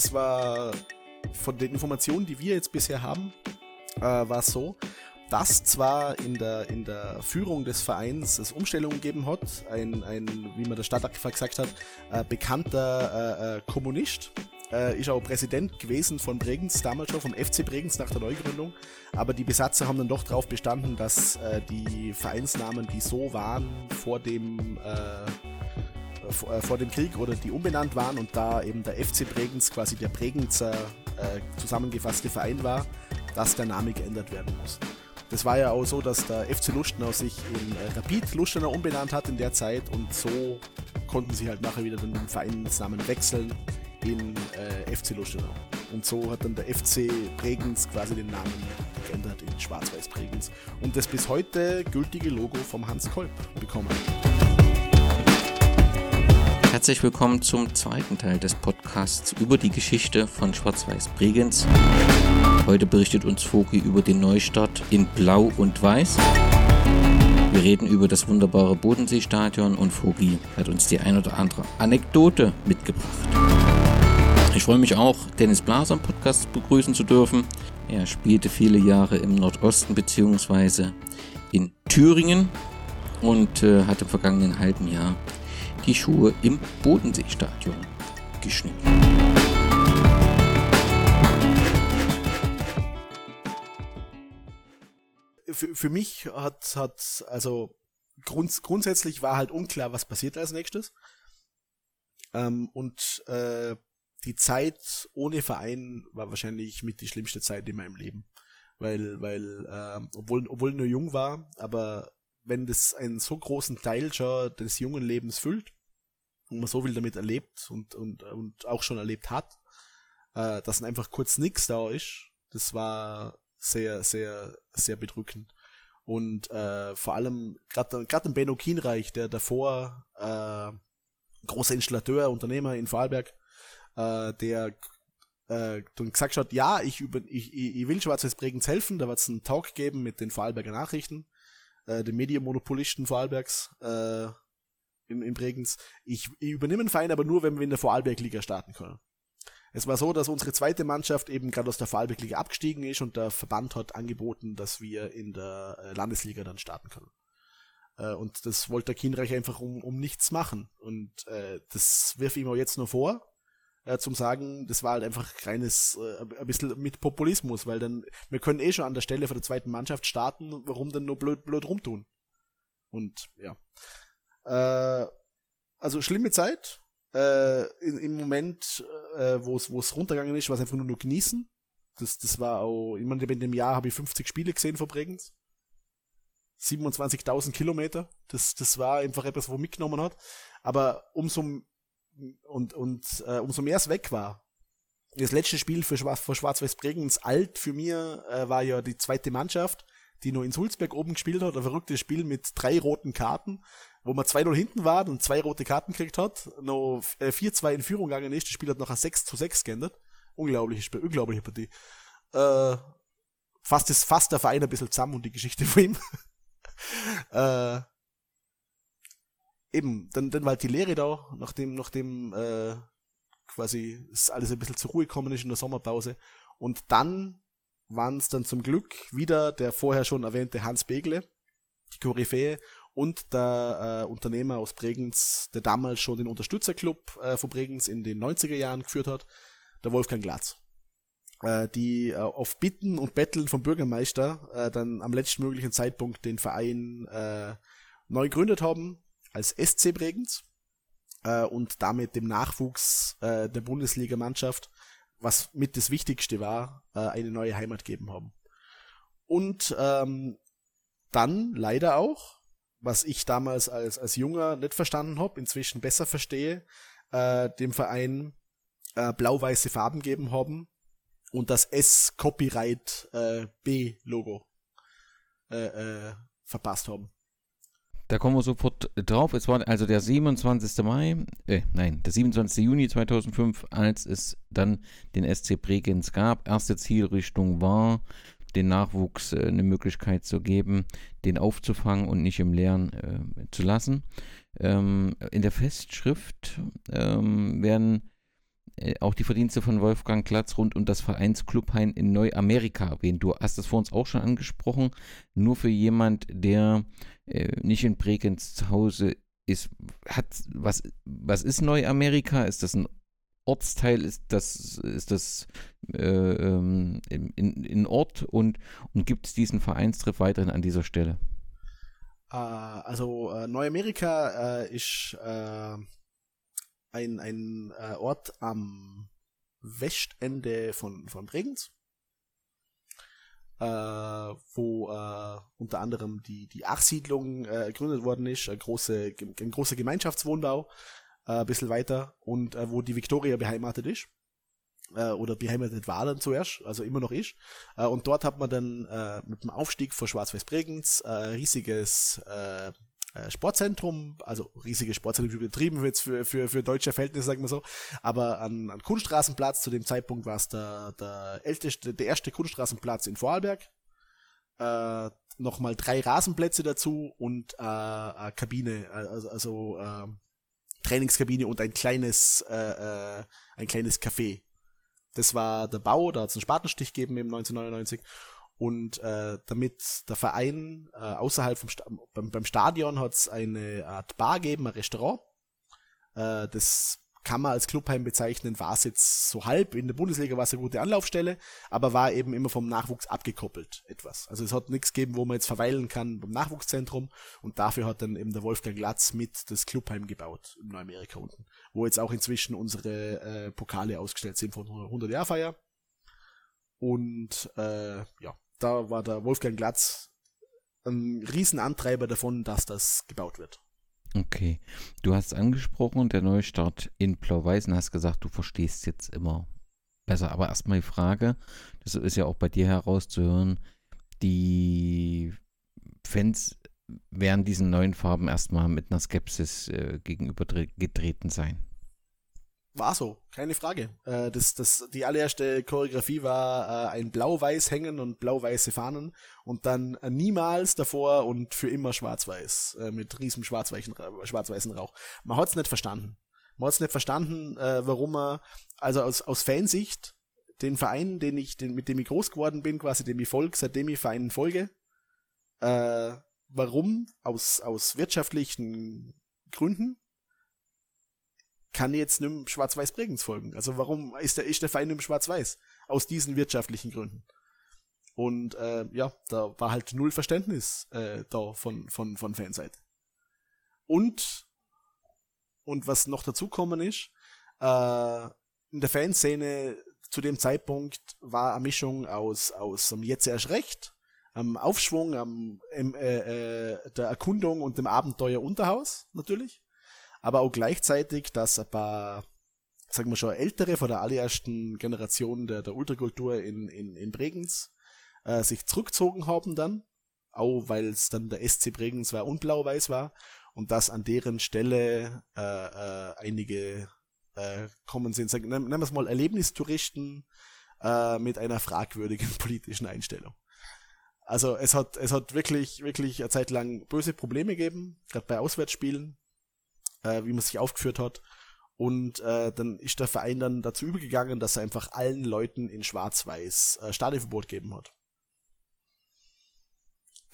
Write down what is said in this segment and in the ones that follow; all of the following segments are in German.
es war von den Informationen, die wir jetzt bisher haben, äh, war es so, dass zwar in der, in der Führung des Vereins es Umstellungen gegeben hat, ein, ein wie man der Stadtrat gesagt hat, äh, bekannter äh, äh, Kommunist, äh, ist auch Präsident gewesen von Bregenz, damals schon vom FC Bregenz nach der Neugründung. Aber die Besatzer haben dann doch darauf bestanden, dass äh, die Vereinsnamen, die so waren vor dem, äh, vor, äh, vor, dem Krieg oder die umbenannt waren und da eben der FC Bregenz quasi der Bregenzer äh, zusammengefasste Verein war, dass der Name geändert werden muss. Das war ja auch so, dass der FC Lustenau sich in äh, Rapid Lustenau umbenannt hat in der Zeit und so konnten sie halt nachher wieder den Vereinsnamen wechseln in äh, FC Lustenau. Und so hat dann der FC Bregenz quasi den Namen geändert in Schwarz-Weiß Bregenz und das bis heute gültige Logo vom Hans Kolb bekommen. Herzlich willkommen zum zweiten Teil des Podcasts über die Geschichte von Schwarz-Weiß Bregenz. Heute berichtet uns Foki über den Neustart in Blau und Weiß. Wir reden über das wunderbare Bodenseestadion und Fogi hat uns die ein oder andere Anekdote mitgebracht. Ich freue mich auch, Dennis Blaser am Podcast begrüßen zu dürfen. Er spielte viele Jahre im Nordosten bzw. in Thüringen und äh, hat im vergangenen halben Jahr die Schuhe im Bodenseestadion geschnitten. Für, für mich hat, hat also grunds grundsätzlich war halt unklar, was passiert als nächstes. Ähm, und äh, die Zeit ohne Verein war wahrscheinlich mit die schlimmste Zeit in meinem Leben. Weil, weil, äh, obwohl, obwohl nur jung war, aber wenn das einen so großen Teil schon des jungen Lebens füllt und man so viel damit erlebt und, und, und auch schon erlebt hat, äh, dass einfach kurz nichts da ist, das war sehr, sehr, sehr bedrückend. Und äh, vor allem gerade gerade im Benno Kienreich, der davor äh, großer Installateur, Unternehmer in Vorarlberg, äh, der äh, dann gesagt hat, ja, ich, über, ich, ich will Schwarzes Bregenz helfen, da wird es einen Talk geben mit den Vorarlberger Nachrichten, äh, den Medienmonopolisten Vorarlbergs äh, in, in Bregenz. Ich, ich übernehme einen Verein aber nur, wenn wir in der Vorarlberg-Liga starten können. Es war so, dass unsere zweite Mannschaft eben gerade aus der Vorarlberg-Liga abgestiegen ist und der Verband hat angeboten, dass wir in der äh, Landesliga dann starten können. Äh, und das wollte der Kienreich einfach um, um nichts machen. Und äh, das wirf ich ihm auch jetzt nur vor äh, zum sagen, das war halt einfach reines, äh, ein bisschen mit Populismus, weil dann, wir können eh schon an der Stelle von der zweiten Mannschaft starten, warum dann nur blöd, blöd rumtun? Und ja. Äh, also schlimme Zeit. Äh, in, Im Moment, äh, wo es wo es runtergegangen ist, war es einfach nur, nur genießen. Das, das war auch, ich meine, in dem Jahr habe ich 50 Spiele gesehen vor Bregenz. 27.000 Kilometer. Das, das war einfach etwas, wo mitgenommen hat. Aber umso und, und äh, umso mehr es weg war. Das letzte Spiel für, Schwarz, für Schwarz-Weiß Bregenz alt für mir äh, war ja die zweite Mannschaft, die nur in Sulzberg oben gespielt hat. Ein verrücktes Spiel mit drei roten Karten, wo man 2-0 hinten war und zwei rote Karten gekriegt hat, noch äh, 4-2 in Führung gegangen ist. Das Spiel hat nachher 6 zu 6 geändert. Unglaubliches Spiel, unglaubliche Partie. Äh, fast ist fast der Verein ein bisschen zusammen und die Geschichte von ihm. äh, eben, dann, dann war halt die Lehre da, nachdem, nachdem äh, quasi es alles ein bisschen zur Ruhe gekommen ist in der Sommerpause. Und dann waren es dann zum Glück wieder der vorher schon erwähnte Hans Begle, die Koryphäe, und der äh, Unternehmer aus Bregenz, der damals schon den Unterstützerclub äh, von Bregenz in den 90er Jahren geführt hat, der Wolfgang Glatz. Äh, die äh, auf Bitten und Betteln vom Bürgermeister äh, dann am letztmöglichen Zeitpunkt den Verein äh, neu gegründet haben, als SC Bregenz äh, und damit dem Nachwuchs äh, der Bundesligamannschaft, was mit das Wichtigste war, äh, eine neue Heimat geben haben. Und ähm, dann leider auch, was ich damals als, als Junger nicht verstanden habe, inzwischen besser verstehe, äh, dem Verein äh, blau-weiße Farben geben haben und das S-Copyright äh, äh, äh, verpasst haben. Da kommen wir sofort drauf. Es war also der 27. Mai, äh, nein, der 27. Juni 2005, als es dann den SC Bregenz gab. Erste Zielrichtung war, den Nachwuchs äh, eine Möglichkeit zu geben, den aufzufangen und nicht im Leeren äh, zu lassen. Ähm, in der Festschrift ähm, werden auch die Verdienste von Wolfgang Glatz rund um das Vereinsclubheim in Neuamerika erwähnt. Du hast das vor uns auch schon angesprochen. Nur für jemand, der äh, nicht in Bregenz zu Hause ist, hat was, was ist Neuamerika? Ist das ein Ortsteil? Ist das, ist das äh, ähm, in, in Ort und, und gibt es diesen Vereinstriff weiterhin an dieser Stelle? Uh, also uh, Neuamerika uh, ist ein, ein Ort am Westende von, von Bregenz äh, wo äh, unter anderem die, die Achsiedlung äh, gegründet worden ist, ein, große, großer Gemeinschaftswohnbau, äh, ein bisschen weiter, und äh, wo die Victoria beheimatet ist äh, oder beheimatet war dann zuerst, also immer noch ist. Äh, und dort hat man dann äh, mit dem Aufstieg vor Schwarz-Weiß-Bregenz äh, riesiges äh, äh, Sportzentrum, also riesige Sportzentrum übertrieben jetzt für, für, für deutsche Verhältnisse, sagen wir so, aber an, an Kunststraßenplatz, zu dem Zeitpunkt war es der, der älteste, der erste Kunststraßenplatz in Vorarlberg, äh, nochmal drei Rasenplätze dazu und äh, eine Kabine, also, also äh, Trainingskabine und ein kleines, äh, äh, ein kleines Café. Das war der Bau, da hat es einen Spatenstich gegeben im 1999 und äh, damit der Verein äh, außerhalb vom Sta beim, beim Stadion hat es eine Art Bar gegeben, ein Restaurant. Äh, das kann man als Clubheim bezeichnen, war es jetzt so halb. In der Bundesliga war es eine gute Anlaufstelle, aber war eben immer vom Nachwuchs abgekoppelt etwas. Also es hat nichts gegeben, wo man jetzt verweilen kann beim Nachwuchszentrum und dafür hat dann eben der Wolfgang Glatz mit das Clubheim gebaut in Neuamerika unten, wo jetzt auch inzwischen unsere äh, Pokale ausgestellt sind von 100 Jahr Feier. Und äh, ja, da war der Wolfgang Glatz ein Riesenantreiber davon, dass das gebaut wird. Okay. Du hast angesprochen, der Neustart in Blau-Weiß und hast gesagt, du verstehst jetzt immer besser. Aber erstmal die Frage, das ist ja auch bei dir herauszuhören, die Fans werden diesen neuen Farben erstmal mit einer Skepsis äh, gegenübergetreten sein. War so, keine Frage. Äh, das, das, die allererste Choreografie war äh, ein blau-weiß hängen und blau-weiße Fahnen und dann äh, niemals davor und für immer schwarz-weiß äh, mit riesem schwarz-weißen schwarz Rauch. Man hat's nicht verstanden. Man hat's nicht verstanden, äh, warum man, also aus, aus Fansicht, den Verein, den ich, den, mit dem ich groß geworden bin, quasi dem ich folge, seitdem ich Vereinen folge, äh, warum aus, aus wirtschaftlichen Gründen kann jetzt nicht Schwarz-Weiß Bregenz folgen. Also warum ist der, ist der Verein im Schwarz-Weiß? Aus diesen wirtschaftlichen Gründen. Und äh, ja, da war halt null Verständnis äh, da von, von, von Fanseite. Und, und was noch dazukommen ist, äh, in der Fanszene zu dem Zeitpunkt war eine Mischung aus, aus um jetzt erst recht, am Aufschwung, am äh, äh, der Erkundung und dem Abenteuer Unterhaus natürlich aber auch gleichzeitig, dass ein paar, sagen wir schon, ältere von der allerersten Generation der, der Ultrakultur in, in, in Bregenz äh, sich zurückgezogen haben dann, auch weil es dann der SC Bregenz war und Blau-Weiß war. Und dass an deren Stelle äh, äh, einige äh, kommen sind, sagen, nennen wir es mal Erlebnistouristen äh, mit einer fragwürdigen politischen Einstellung. Also es hat, es hat wirklich, wirklich eine Zeit lang böse Probleme gegeben, gerade bei Auswärtsspielen äh, wie man sich aufgeführt hat. Und äh, dann ist der Verein dann dazu übergegangen, dass er einfach allen Leuten in Schwarz-Weiß äh, Stadionverbot gegeben hat.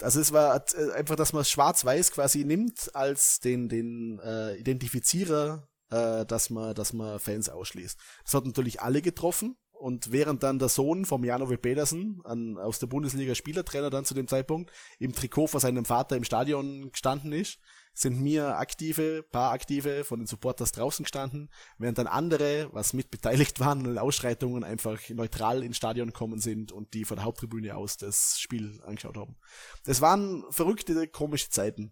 Also es war äh, einfach, dass man Schwarz-Weiß quasi nimmt als den, den äh, Identifizierer, äh, dass man, dass man Fans ausschließt. Das hat natürlich alle getroffen. Und während dann der Sohn vom Janovic Pedersen, an, aus der Bundesliga Spielertrainer dann zu dem Zeitpunkt, im Trikot vor seinem Vater im Stadion gestanden ist, sind mir aktive, paar aktive von den Supporters draußen gestanden, während dann andere, was mit beteiligt waren an Ausschreitungen, einfach neutral ins Stadion gekommen sind und die von der Haupttribüne aus das Spiel angeschaut haben. Das waren verrückte, komische Zeiten.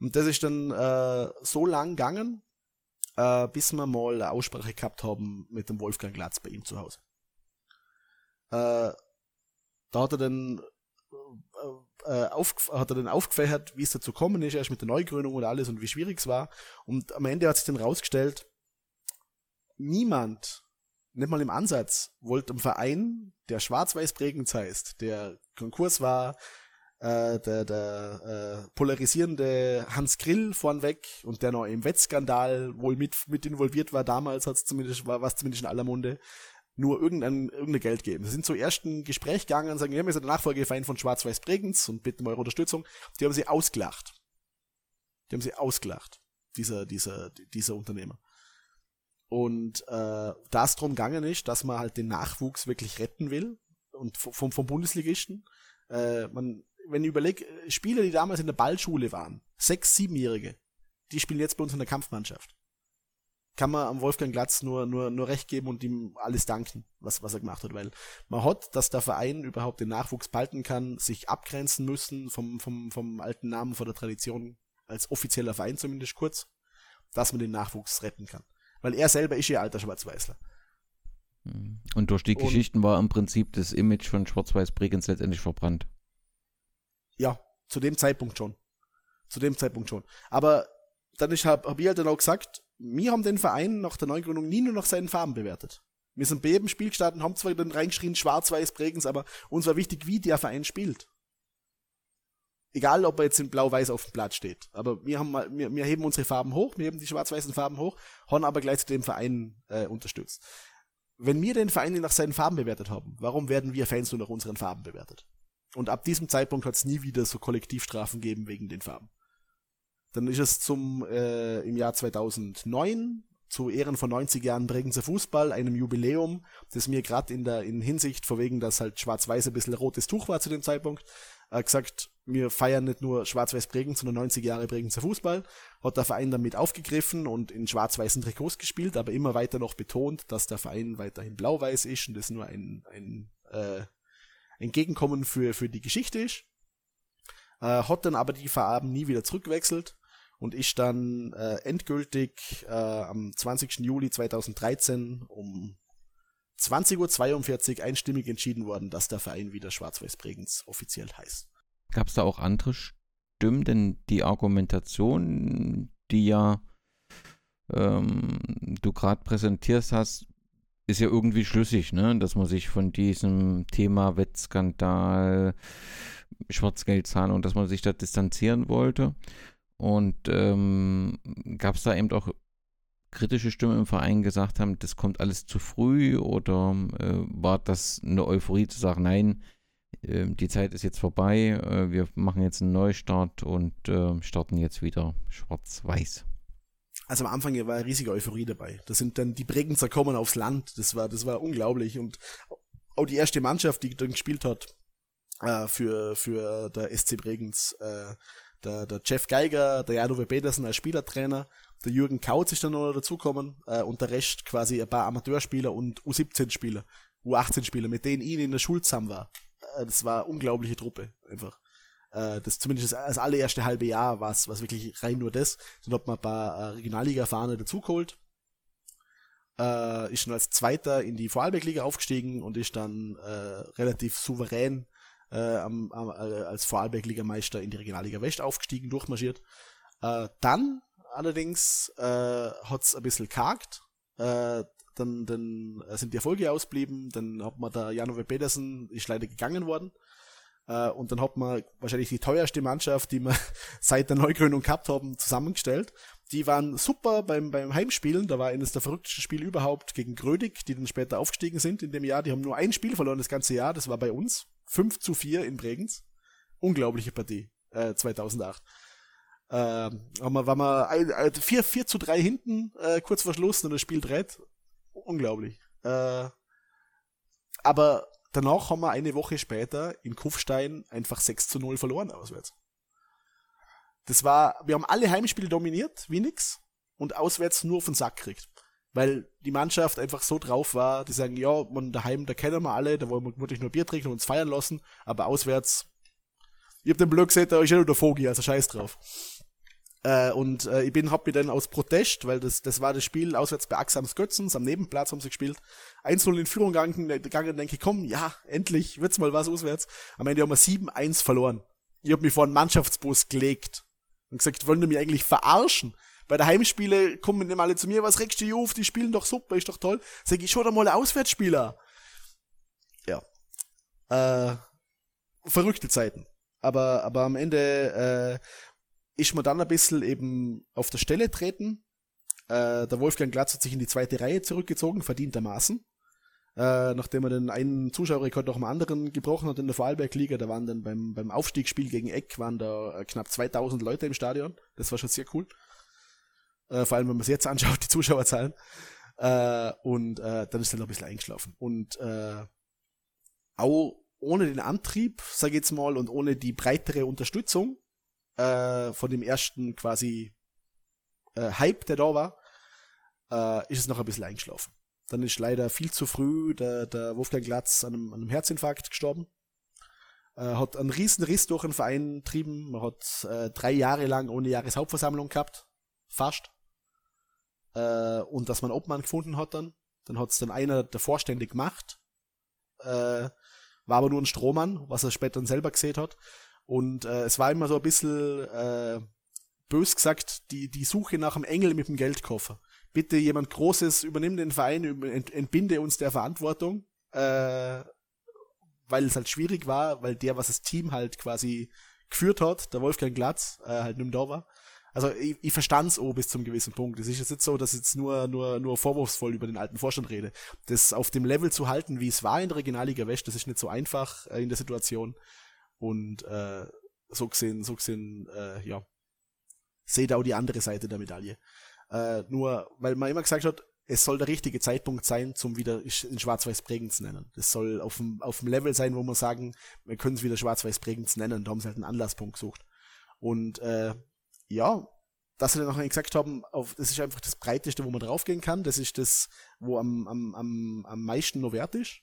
Und das ist dann äh, so lang gegangen, äh, bis wir mal eine Aussprache gehabt haben mit dem Wolfgang Glatz bei ihm zu Hause. Äh, da hat er dann äh, auf, hat er dann aufgefächert, wie es dazu kommen ist, erst mit der Neugründung und alles und wie schwierig es war. Und am Ende hat sich dann rausgestellt, niemand, nicht mal im Ansatz, wollte im Verein, der schwarz-weiß prägend heißt, der Konkurs war, äh, der, der äh, polarisierende Hans Grill vornweg und der noch im Wettskandal wohl mit, mit involviert war, damals hat's zumindest, war was zumindest in aller Munde, nur irgendein, irgendein Geld geben. Sie sind zu ersten Gespräch gegangen und sagen, wir sind der Nachfolgeverein von Schwarz-Weiß Bregenz und bitten um eure Unterstützung. Die haben sie ausgelacht. Die haben sie ausgelacht, dieser, dieser, dieser Unternehmer. Und äh, das drum gegangen ist, dass man halt den Nachwuchs wirklich retten will und vom, vom Bundesligisten. Äh, man, wenn ich überlege, Spieler, die damals in der Ballschule waren, sechs, siebenjährige, die spielen jetzt bei uns in der Kampfmannschaft. Kann man am Wolfgang Glatz nur, nur, nur recht geben und ihm alles danken, was, was er gemacht hat, weil man hat, dass der Verein überhaupt den Nachwuchs behalten kann, sich abgrenzen müssen vom, vom, vom alten Namen, von der Tradition, als offizieller Verein zumindest kurz, dass man den Nachwuchs retten kann weil er selber ist ja alter Schwarz-Weißler. Hm. Und durch die und, Geschichten war im Prinzip das Image von Schwarz-Weiß Bregenz letztendlich verbrannt. Ja, zu dem Zeitpunkt schon. Zu dem Zeitpunkt schon. Aber dann ist, hab, hab ich halt dann auch gesagt, wir haben den Verein nach der Neugründung nie nur nach seinen Farben bewertet. Wir sind bei jedem Spiel gestartet haben zwar dann reingeschrien, schwarz-weiß Bregenz, aber uns war wichtig, wie der Verein spielt. Egal, ob er jetzt in blau-weiß auf dem Blatt steht. Aber wir haben mal, wir, wir heben unsere Farben hoch, wir heben die schwarz-weißen Farben hoch, haben aber gleichzeitig den Verein äh, unterstützt. Wenn wir den Verein nach seinen Farben bewertet haben, warum werden wir Fans nur nach unseren Farben bewertet? Und ab diesem Zeitpunkt hat es nie wieder so Kollektivstrafen gegeben wegen den Farben. Dann ist es zum äh, im Jahr 2009 zu Ehren von 90 Jahren Bregenzer Fußball, einem Jubiläum, das mir gerade in der in Hinsicht vor wegen, dass halt schwarz-weiß ein bisschen rotes Tuch war zu dem Zeitpunkt, äh, gesagt, wir feiern nicht nur schwarz-weiß Bregenz, sondern 90 Jahre Bregenzer Fußball. Hat der Verein damit aufgegriffen und in schwarz-weißen Trikots gespielt, aber immer weiter noch betont, dass der Verein weiterhin blau-weiß ist und das nur ein, ein äh, Entgegenkommen für, für die Geschichte ist. Äh, hat dann aber die Farben nie wieder zurückgewechselt und ist dann äh, endgültig äh, am 20. Juli 2013 um 20.42 Uhr einstimmig entschieden worden, dass der Verein wieder Schwarz-Weiß Bregenz offiziell heißt. Gab es da auch andere Stimmen? Denn die Argumentation, die ja ähm, du gerade präsentierst hast, ist ja irgendwie schlüssig, ne? dass man sich von diesem Thema Wettskandal, Schwarzgeldzahlung, dass man sich da distanzieren wollte. Und ähm, gab es da eben auch kritische Stimmen im Verein gesagt haben, das kommt alles zu früh oder äh, war das eine Euphorie zu sagen, nein, äh, die Zeit ist jetzt vorbei, äh, wir machen jetzt einen Neustart und ähm, starten jetzt wieder schwarz-weiß? Also am Anfang war eine riesige Euphorie dabei. Das sind dann die Bregenzer kommen aufs Land, das war, das war unglaublich und auch die erste Mannschaft, die dann gespielt hat äh, für, für der SC Bregenz, äh, der, der Jeff Geiger, der Janove Petersen als Spielertrainer, der Jürgen Kautz ist dann noch dazugekommen äh, und der Rest quasi ein paar Amateurspieler und U17-Spieler, U18-Spieler, mit denen ich in der Schule zusammen war. Äh, das war eine unglaubliche Truppe, einfach. Äh, das zumindest das, das allererste halbe Jahr war es wirklich rein nur das. Dann hat man ein paar äh, Regionalliga-Fahne dazugeholt. Äh, ist schon als Zweiter in die Vorarlberg-Liga aufgestiegen und ist dann äh, relativ souverän äh, am, am, äh, als Vorarlberg-Ligameister in die Regionalliga West aufgestiegen, durchmarschiert. Äh, dann allerdings äh, hat es ein bisschen kargt. Äh, dann, dann sind die Erfolge ausblieben, dann hat man da Janove Pedersen ist leider gegangen worden. Äh, und dann hat man wahrscheinlich die teuerste Mannschaft, die wir seit der Neugründung gehabt haben, zusammengestellt. Die waren super beim, beim Heimspielen. Da war eines der verrücktesten Spiele überhaupt gegen Grödig, die dann später aufgestiegen sind in dem Jahr. Die haben nur ein Spiel verloren das ganze Jahr. Das war bei uns. 5 zu 4 in Bregenz. Unglaubliche Partie, äh, 2008. Äh, haben wir, waren wir 4, 4 zu 3 hinten, äh, kurz vor Schluss, und das Spiel dreht. Unglaublich. Äh, aber danach haben wir eine Woche später in Kufstein einfach 6 zu 0 verloren auswärts. Das war, wir haben alle Heimspiele dominiert, wie nix, und auswärts nur auf den Sack kriegt weil die Mannschaft einfach so drauf war, die sagen, ja, man daheim, da kennen wir alle, da wollen wir wirklich nur Bier trinken und uns feiern lassen, aber auswärts, ich hab den Blöd gesehen, da ist ja nur der Vogel, also scheiß drauf. Äh, und äh, ich bin, hab mir dann aus Protest, weil das, das war das Spiel auswärts bei Axams Götzens, am Nebenplatz haben sie gespielt, 1-0 in Führung gegangen, gegangen denke ich, komm, ja, endlich wird's mal was auswärts. Am Ende haben wir 7-1 verloren. Ich hab mich vor einen Mannschaftsbus gelegt und gesagt, wollen die mich eigentlich verarschen? Bei der Heimspiele kommen immer alle zu mir, was regst du auf, die spielen doch super, ist doch toll. Sag ich, schau doch mal Auswärtsspieler. Ja. Äh, verrückte Zeiten. aber, aber am Ende äh, ist man dann ein bisschen eben auf der Stelle treten. Äh, der Wolfgang Glatz hat sich in die zweite Reihe zurückgezogen, verdientermaßen. Äh, nachdem er den einen Zuschauerrekord noch mal anderen gebrochen hat in der Vorarlberg-Liga, da waren dann beim, beim Aufstiegsspiel gegen Eck waren da äh, knapp 2000 Leute im Stadion. Das war schon sehr cool. Äh, vor allem, wenn man es jetzt anschaut, die Zuschauerzahlen. Äh, und äh, dann ist er noch ein bisschen eingeschlafen. Und äh, auch ohne den Antrieb, sag ich jetzt mal, und ohne die breitere Unterstützung äh, von dem ersten quasi äh, Hype, der da war, äh, ist es noch ein bisschen eingeschlafen. Dann ist leider viel zu früh der, der Wolfgang Glatz an einem, an einem Herzinfarkt gestorben. Äh, hat einen riesen Riss durch den Verein getrieben. Man hat äh, drei Jahre lang ohne Jahreshauptversammlung gehabt. Fast. Äh, und dass man Obmann gefunden hat dann. Dann hat es dann einer der Vorstände gemacht. Äh, war aber nur ein Strohmann, was er später dann selber gesehen hat. Und äh, es war immer so ein bisschen äh, bös gesagt, die, die Suche nach einem Engel mit dem Geldkoffer. Bitte jemand Großes übernimm den Verein, entbinde uns der Verantwortung, äh, weil es halt schwierig war, weil der, was das Team halt quasi geführt hat, der Wolfgang Glatz, äh, halt nicht da war. Also ich, ich verstand's auch bis zum gewissen Punkt. Es ist jetzt nicht so, dass ich jetzt nur, nur, nur vorwurfsvoll über den alten Vorstand rede. Das auf dem Level zu halten, wie es war in der Regionalliga West, das ist nicht so einfach äh, in der Situation. Und äh, so gesehen, so gesehen, äh, ja, seht auch die andere Seite der Medaille. Äh, nur, weil man immer gesagt hat, es soll der richtige Zeitpunkt sein, zum wieder in Schwarz-Weiß Bregenz nennen. Das soll auf dem, auf dem Level sein, wo man sagen, wir können es wieder Schwarz-Weiß Bregenz nennen. Da haben sie halt einen Anlasspunkt gesucht. Und äh, ja, dass sie dann noch gesagt haben, auf, das ist einfach das Breiteste, wo man draufgehen kann. Das ist das, wo am, am, am, am meisten noch wert ist.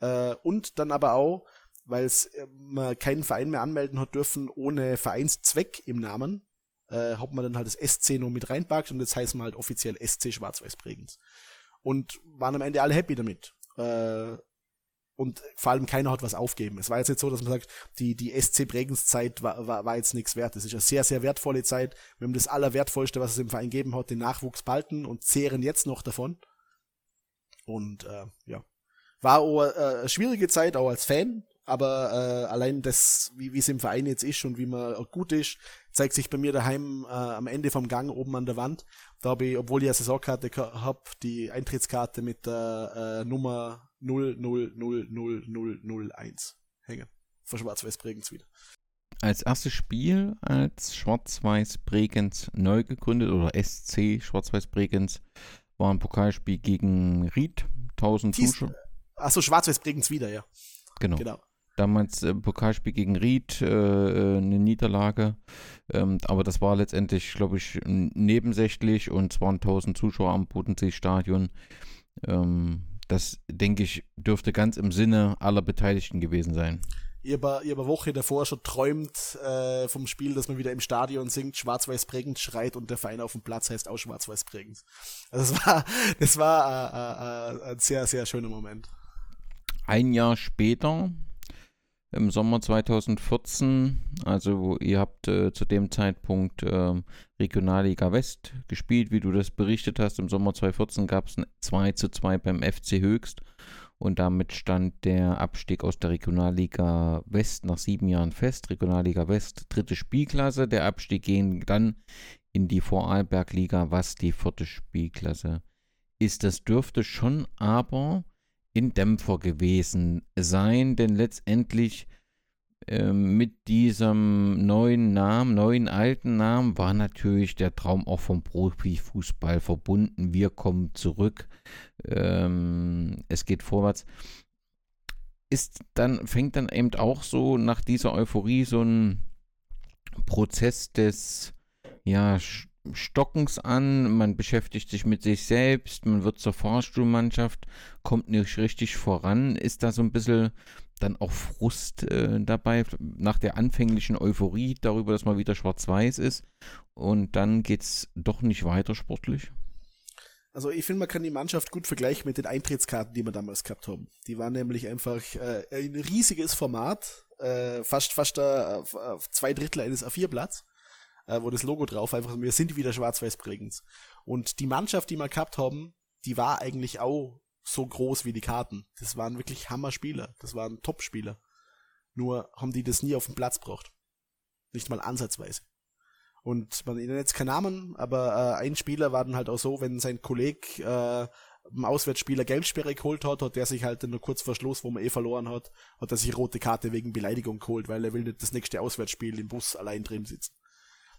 Äh, und dann aber auch, weil es äh, man keinen Verein mehr anmelden hat dürfen ohne Vereinszweck im Namen, äh, hat man dann halt das SC noch mit reinpackt und jetzt heißt man halt offiziell SC Schwarz-Weiß Bregenz. Und waren am Ende alle happy damit. Äh, und vor allem keiner hat was aufgeben. Es war jetzt nicht so, dass man sagt, die, die SC Bregenz Zeit war, war, war jetzt nichts wert. Es ist eine sehr, sehr wertvolle Zeit. Wir haben das Allerwertvollste, was es im Verein gegeben hat, den Nachwuchs behalten und zehren jetzt noch davon. Und äh, ja, war auch äh, eine schwierige Zeit, auch als Fan, aber äh, allein das, wie es im Verein jetzt ist und wie man gut ist, zeigt sich bei mir daheim äh, am Ende vom Gang oben an der Wand. Da habe ich, obwohl ich eine Saisonkarte habe, die Eintrittskarte mit der äh, Nummer 0000001 hängen. Von Schwarz-Weiß Bregenz wieder. Als erstes Spiel als Schwarz-Weiß Bregenz neu gegründet oder SC Schwarz-Weiß Bregenz war ein Pokalspiel gegen Ried, 1000 Zuschauer. Achso, Schwarz-Weiß Bregenz wieder, ja. Genau. genau damals äh, Pokalspiel gegen Ried, äh, äh, eine Niederlage. Ähm, aber das war letztendlich, glaube ich, nebensächlich und es waren 1000 Zuschauer am Bodensee-Stadion. Ähm, das, denke ich, dürfte ganz im Sinne aller Beteiligten gewesen sein. Ich habe eine Woche davor schon träumt äh, vom Spiel, dass man wieder im Stadion singt, schwarz-weiß prägend schreit und der Verein auf dem Platz heißt auch schwarz-weiß prägend. Also das war, das war äh, äh, ein sehr, sehr schöner Moment. Ein Jahr später im Sommer 2014. Also ihr habt äh, zu dem Zeitpunkt äh, Regionalliga West gespielt, wie du das berichtet hast. Im Sommer 2014 gab es ein 2 zu 2 beim FC Höchst und damit stand der Abstieg aus der Regionalliga West nach sieben Jahren fest. Regionalliga West, dritte Spielklasse. Der Abstieg ging dann in die Vorarlbergliga, was die vierte Spielklasse ist. Das dürfte schon aber in Dämpfer gewesen sein, denn letztendlich äh, mit diesem neuen Namen, neuen alten Namen, war natürlich der Traum auch vom Profifußball verbunden. Wir kommen zurück, ähm, es geht vorwärts. Ist dann, fängt dann eben auch so nach dieser Euphorie so ein Prozess des ja, Stockens an, man beschäftigt sich mit sich selbst, man wird zur Fahrstuhlmannschaft, kommt nicht richtig voran. Ist da so ein bisschen dann auch Frust äh, dabei, nach der anfänglichen Euphorie darüber, dass man wieder schwarz-weiß ist und dann geht es doch nicht weiter sportlich? Also ich finde, man kann die Mannschaft gut vergleichen mit den Eintrittskarten, die wir damals gehabt haben. Die waren nämlich einfach äh, ein riesiges Format, äh, fast fast äh, zwei Drittel eines A4-Blatts äh, wo das Logo drauf einfach, wir sind wieder schwarz-weiß prägend. Und die Mannschaft, die wir gehabt haben, die war eigentlich auch so groß wie die Karten. Das waren wirklich Hammer-Spieler. Das waren Top-Spieler. Nur haben die das nie auf den Platz gebracht. Nicht mal ansatzweise. Und man nennt jetzt keinen Namen, aber äh, ein Spieler war dann halt auch so, wenn sein Kollege äh, im Auswärtsspieler Gelbsperre geholt hat, hat der sich halt nur kurz vor Schluss, wo man eh verloren hat, hat er sich rote Karte wegen Beleidigung geholt, weil er will nicht das nächste Auswärtsspiel im Bus allein drin sitzen.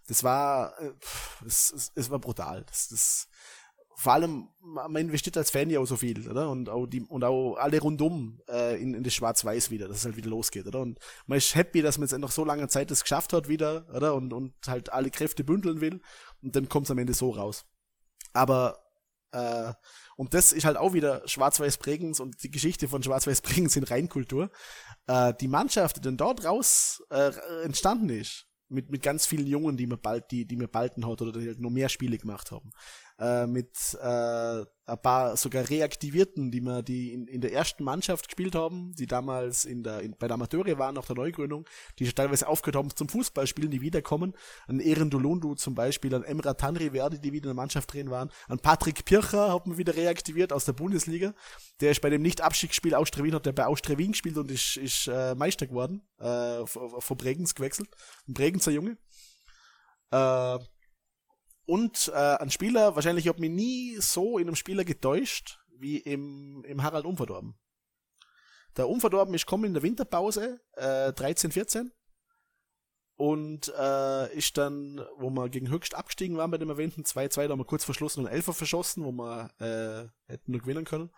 Das war, äh, es, es, es war brutal. Das, das, vor allem, man investiert als Fan ja auch so viel, oder? Und auch die, und auch alle rundum äh, in, in das Schwarz-Weiß wieder, dass es halt wieder losgeht, oder? Und man ist happy, dass man jetzt nach so langer Zeit das geschafft hat wieder, oder? Und, und halt alle Kräfte bündeln will. Und dann kommt es am Ende so raus. Aber äh, und das ist halt auch wieder Schwarz-Weiß Bregenz und die Geschichte von Schwarz-Weiß Bregenz in Rheinkultur. Äh, die Mannschaft, die dann dort raus äh, entstanden ist, mit, mit ganz vielen Jungen, die mir bald, die, die mir balten hat oder die halt nur mehr Spiele gemacht haben äh, mit äh, ein paar sogar Reaktivierten, die wir die in, in der ersten Mannschaft gespielt haben, die damals in der in, bei der Amateure waren nach der Neugründung, die teilweise aufgehört haben zum Fußballspielen, die wiederkommen. An Ehren Dolundu zum Beispiel, an Emra Tanriverdi, die wieder in der Mannschaft drin waren, an Patrick Pircher haben wir wieder reaktiviert aus der Bundesliga. Der ist bei dem Nicht-Abstiegsspiel Austria Wien, hat der bei Austria Wien gespielt und ist, ist äh, Meister geworden, äh, von Bregenz gewechselt. Ein Bregenzer Junge. Äh, und äh, ein Spieler, wahrscheinlich habe mich nie so in einem Spieler getäuscht wie im, im Harald Unverdorben. Der Unverdorben ist gekommen in der Winterpause, äh, 13, 14. Und äh, ist dann, wo wir gegen Höchst abgestiegen waren bei dem erwähnten 2-2, da haben wir kurz verschlossen und Elfer verschossen, wo wir äh, hätten nur gewinnen können.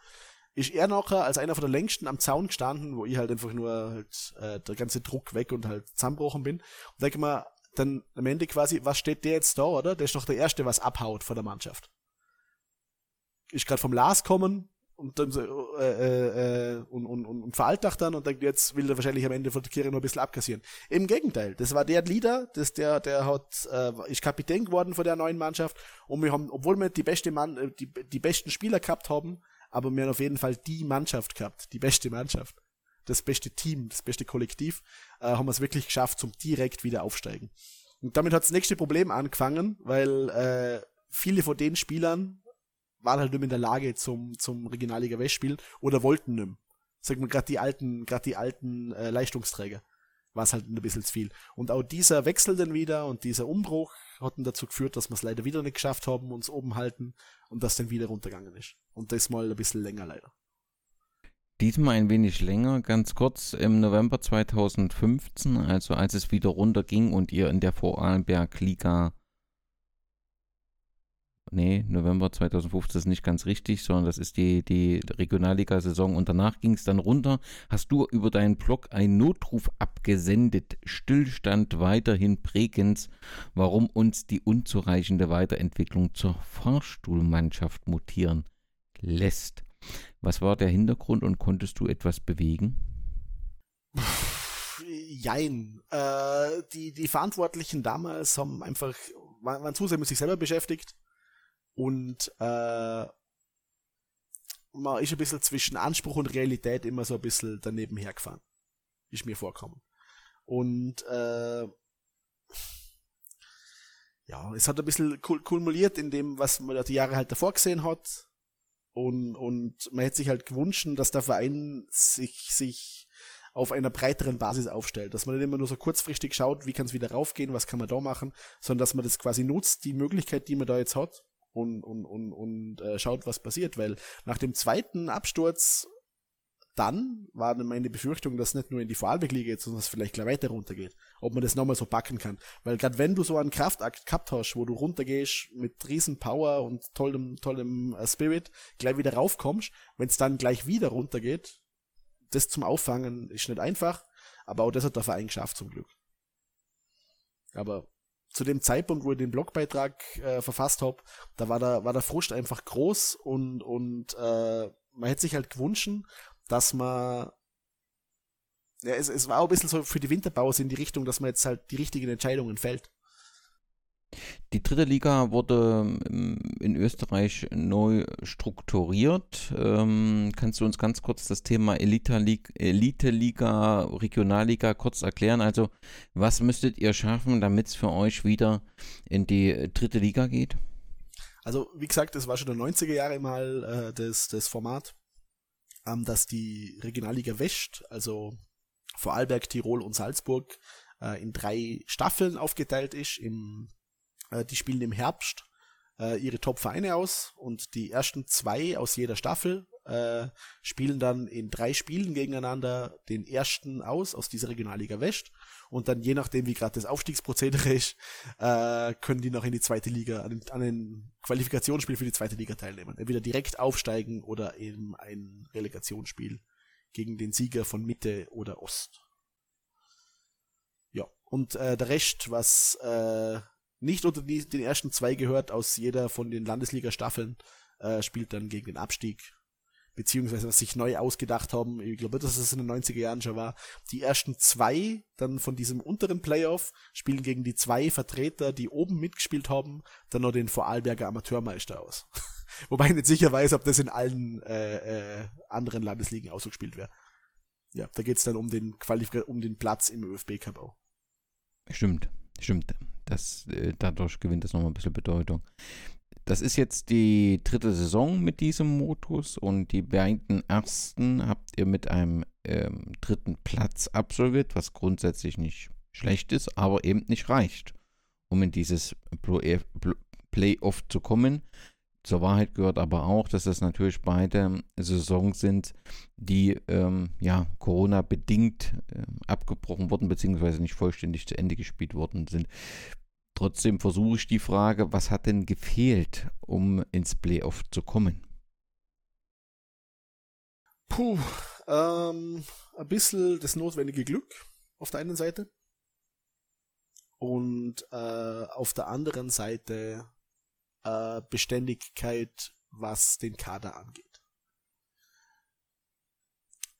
Ist er nachher als einer von der längsten am Zaun gestanden, wo ich halt einfach nur halt äh, der ganze Druck weg und halt zusammenbrochen bin. Und denke mal, dann am Ende quasi, was steht der jetzt da, oder? Der ist doch der Erste, was abhaut von der Mannschaft. Ist gerade vom Lars kommen und dann so, äh, äh, äh, und, und, und, und veralltacht dann und denkt, jetzt will er wahrscheinlich am Ende von der Kirche nur ein bisschen abkassieren. Im Gegenteil, das war der Leader, das der, der hat, äh, ist Kapitän geworden von der neuen Mannschaft und wir haben, obwohl wir die beste Mann, äh, die, die besten Spieler gehabt haben, aber wir haben auf jeden Fall die Mannschaft gehabt, die beste Mannschaft das beste Team, das beste Kollektiv, äh, haben wir es wirklich geschafft zum direkt wieder aufsteigen. Und damit hat das nächste Problem angefangen, weil äh, viele von den Spielern waren halt nicht mehr in der Lage zum, zum Regionalliga West spielen oder wollten nicht mehr. Sagen wir gerade die alten, gerade die alten äh, Leistungsträger war es halt ein bisschen zu viel. Und auch dieser Wechsel dann wieder und dieser Umbruch hatten dazu geführt, dass wir es leider wieder nicht geschafft haben, uns oben halten und das dann wieder runtergegangen ist. Und das mal ein bisschen länger leider. Diesmal ein wenig länger, ganz kurz im November 2015, also als es wieder runterging und ihr in der Vorarlberg-Liga Nee, November 2015 ist nicht ganz richtig, sondern das ist die, die Regionalliga-Saison und danach ging es dann runter. Hast du über deinen Blog einen Notruf abgesendet? Stillstand weiterhin Bregenz, warum uns die unzureichende Weiterentwicklung zur Fahrstuhlmannschaft mutieren lässt. Was war der Hintergrund und konntest du etwas bewegen? Jein. Äh, die, die Verantwortlichen damals haben einfach, waren, waren zu sehr mit sich selber beschäftigt und äh, man ist ein bisschen zwischen Anspruch und Realität immer so ein bisschen daneben hergefahren. Ist mir vorkommen. Und äh, ja, es hat ein bisschen kumuliert in dem, was man die Jahre halt davor gesehen hat. Und, und man hätte sich halt gewünscht, dass der Verein sich, sich auf einer breiteren Basis aufstellt. Dass man nicht immer nur so kurzfristig schaut, wie kann es wieder raufgehen, was kann man da machen, sondern dass man das quasi nutzt, die Möglichkeit, die man da jetzt hat und, und, und, und äh, schaut, was passiert. Weil nach dem zweiten Absturz dann war meine Befürchtung, dass nicht nur in die Vorarlberg-Liga geht, sondern dass es vielleicht gleich weiter runtergeht. Ob man das nochmal so packen kann. Weil gerade wenn du so einen Kraftakt gehabt hast, wo du runtergehst mit riesen Power und tollem, tollem äh, Spirit, gleich wieder raufkommst, wenn es dann gleich wieder runtergeht, das zum Auffangen ist nicht einfach, aber auch das hat der Verein geschafft zum Glück. Aber zu dem Zeitpunkt, wo ich den Blogbeitrag äh, verfasst habe, da war der, war der Frust einfach groß und, und äh, man hätte sich halt gewünscht, dass man ja, es, es war auch ein bisschen so für die Winterpause in die Richtung, dass man jetzt halt die richtigen Entscheidungen fällt. Die dritte Liga wurde ähm, in Österreich neu strukturiert. Ähm, kannst du uns ganz kurz das Thema Elite-Liga, Elite Regionalliga kurz erklären? Also, was müsstet ihr schaffen, damit es für euch wieder in die dritte Liga geht? Also, wie gesagt, das war schon in den 90er Jahre mal äh, das, das Format ähm, dass die Regionalliga West, also Vorarlberg, Tirol und Salzburg äh, in drei Staffeln aufgeteilt ist. Im, äh, die spielen im Herbst äh, ihre Top-Vereine aus und die ersten zwei aus jeder Staffel äh, spielen dann in drei Spielen gegeneinander den ersten aus, aus dieser Regionalliga West. Und dann, je nachdem, wie gerade das Aufstiegsprozedere ist, äh, können die noch in die zweite Liga, an an den Qualifikationsspiel für die zweite Liga teilnehmen. Entweder direkt aufsteigen oder eben ein Relegationsspiel gegen den Sieger von Mitte oder Ost. Ja, und äh, der Rest, was äh, nicht unter die, den ersten zwei gehört aus jeder von den Landesliga-Staffeln, äh, spielt dann gegen den Abstieg beziehungsweise was sich neu ausgedacht haben, ich glaube, dass es in den 90er Jahren schon war, die ersten zwei dann von diesem unteren Playoff spielen gegen die zwei Vertreter, die oben mitgespielt haben, dann noch den Vorarlberger Amateurmeister aus. Wobei ich nicht sicher weiß, ob das in allen äh, äh, anderen Landesligen auch so gespielt wäre. Ja, da geht's dann um den Qualifika um den Platz im ÖFB Cup auch. Stimmt, stimmt. Das, äh, dadurch gewinnt das nochmal ein bisschen Bedeutung. Das ist jetzt die dritte Saison mit diesem Modus und die beiden ersten habt ihr mit einem ähm, dritten Platz absolviert, was grundsätzlich nicht schlecht ist, aber eben nicht reicht, um in dieses Playoff zu kommen. Zur Wahrheit gehört aber auch, dass das natürlich beide Saisons sind, die ähm, ja, Corona-bedingt äh, abgebrochen wurden, beziehungsweise nicht vollständig zu Ende gespielt worden sind. Trotzdem versuche ich die Frage, was hat denn gefehlt, um ins Playoff zu kommen? Puh, ähm, ein bisschen das notwendige Glück auf der einen Seite und äh, auf der anderen Seite äh, Beständigkeit, was den Kader angeht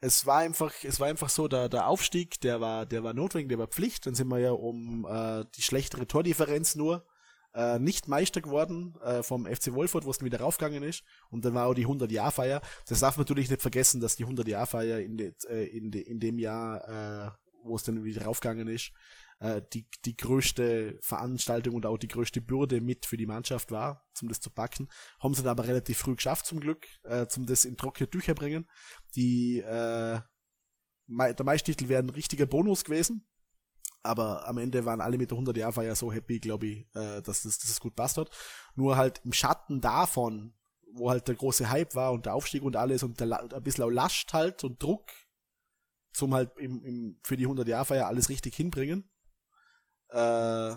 es war einfach, es war einfach so, der, der Aufstieg, der war, der war notwendig, der war Pflicht. Dann sind wir ja um äh, die schlechtere Tordifferenz nur äh, nicht Meister geworden äh, vom FC Wolfurt, wo es dann wieder raufgegangen ist. Und dann war auch die 100-Jahr-Feier. Das darf man natürlich nicht vergessen, dass die 100-Jahr-Feier in, de, äh, in, de, in dem Jahr, äh, wo es dann wieder raufgegangen ist, äh, die, die größte Veranstaltung und auch die größte Bürde mit für die Mannschaft war, zum das zu packen. Haben sie dann aber relativ früh geschafft, zum Glück, äh, zum das in trockene Tücher bringen. Die, äh, der Meistertitel wäre ein richtiger Bonus gewesen. Aber am Ende waren alle mit der 100 Jahr Feier so happy, glaube ich, äh, dass, das, dass das gut passt hat. Nur halt im Schatten davon, wo halt der große Hype war und der Aufstieg und alles und der, ein bisschen auch Last halt und Druck zum halt im, im, für die 100 Jahr Feier alles richtig hinbringen, äh,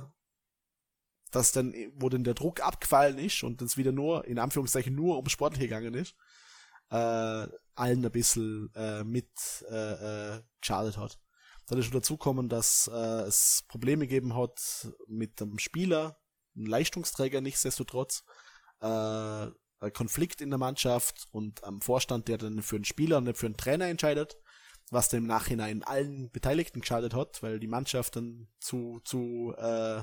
dass dann, wo dann der Druck abgefallen ist und es wieder nur, in Anführungszeichen, nur um Sport gegangen ist, äh, allen ein bisschen äh, mit äh, äh, geschadet hat. Dann ist schon dazu kommen, dass äh, es Probleme gegeben hat mit dem Spieler, einem Leistungsträger nichtsdestotrotz, äh, Konflikt in der Mannschaft und am Vorstand, der dann für einen Spieler und nicht für einen Trainer entscheidet was dem Nachhinein allen Beteiligten geschadet hat, weil die Mannschaft dann zu, zu äh,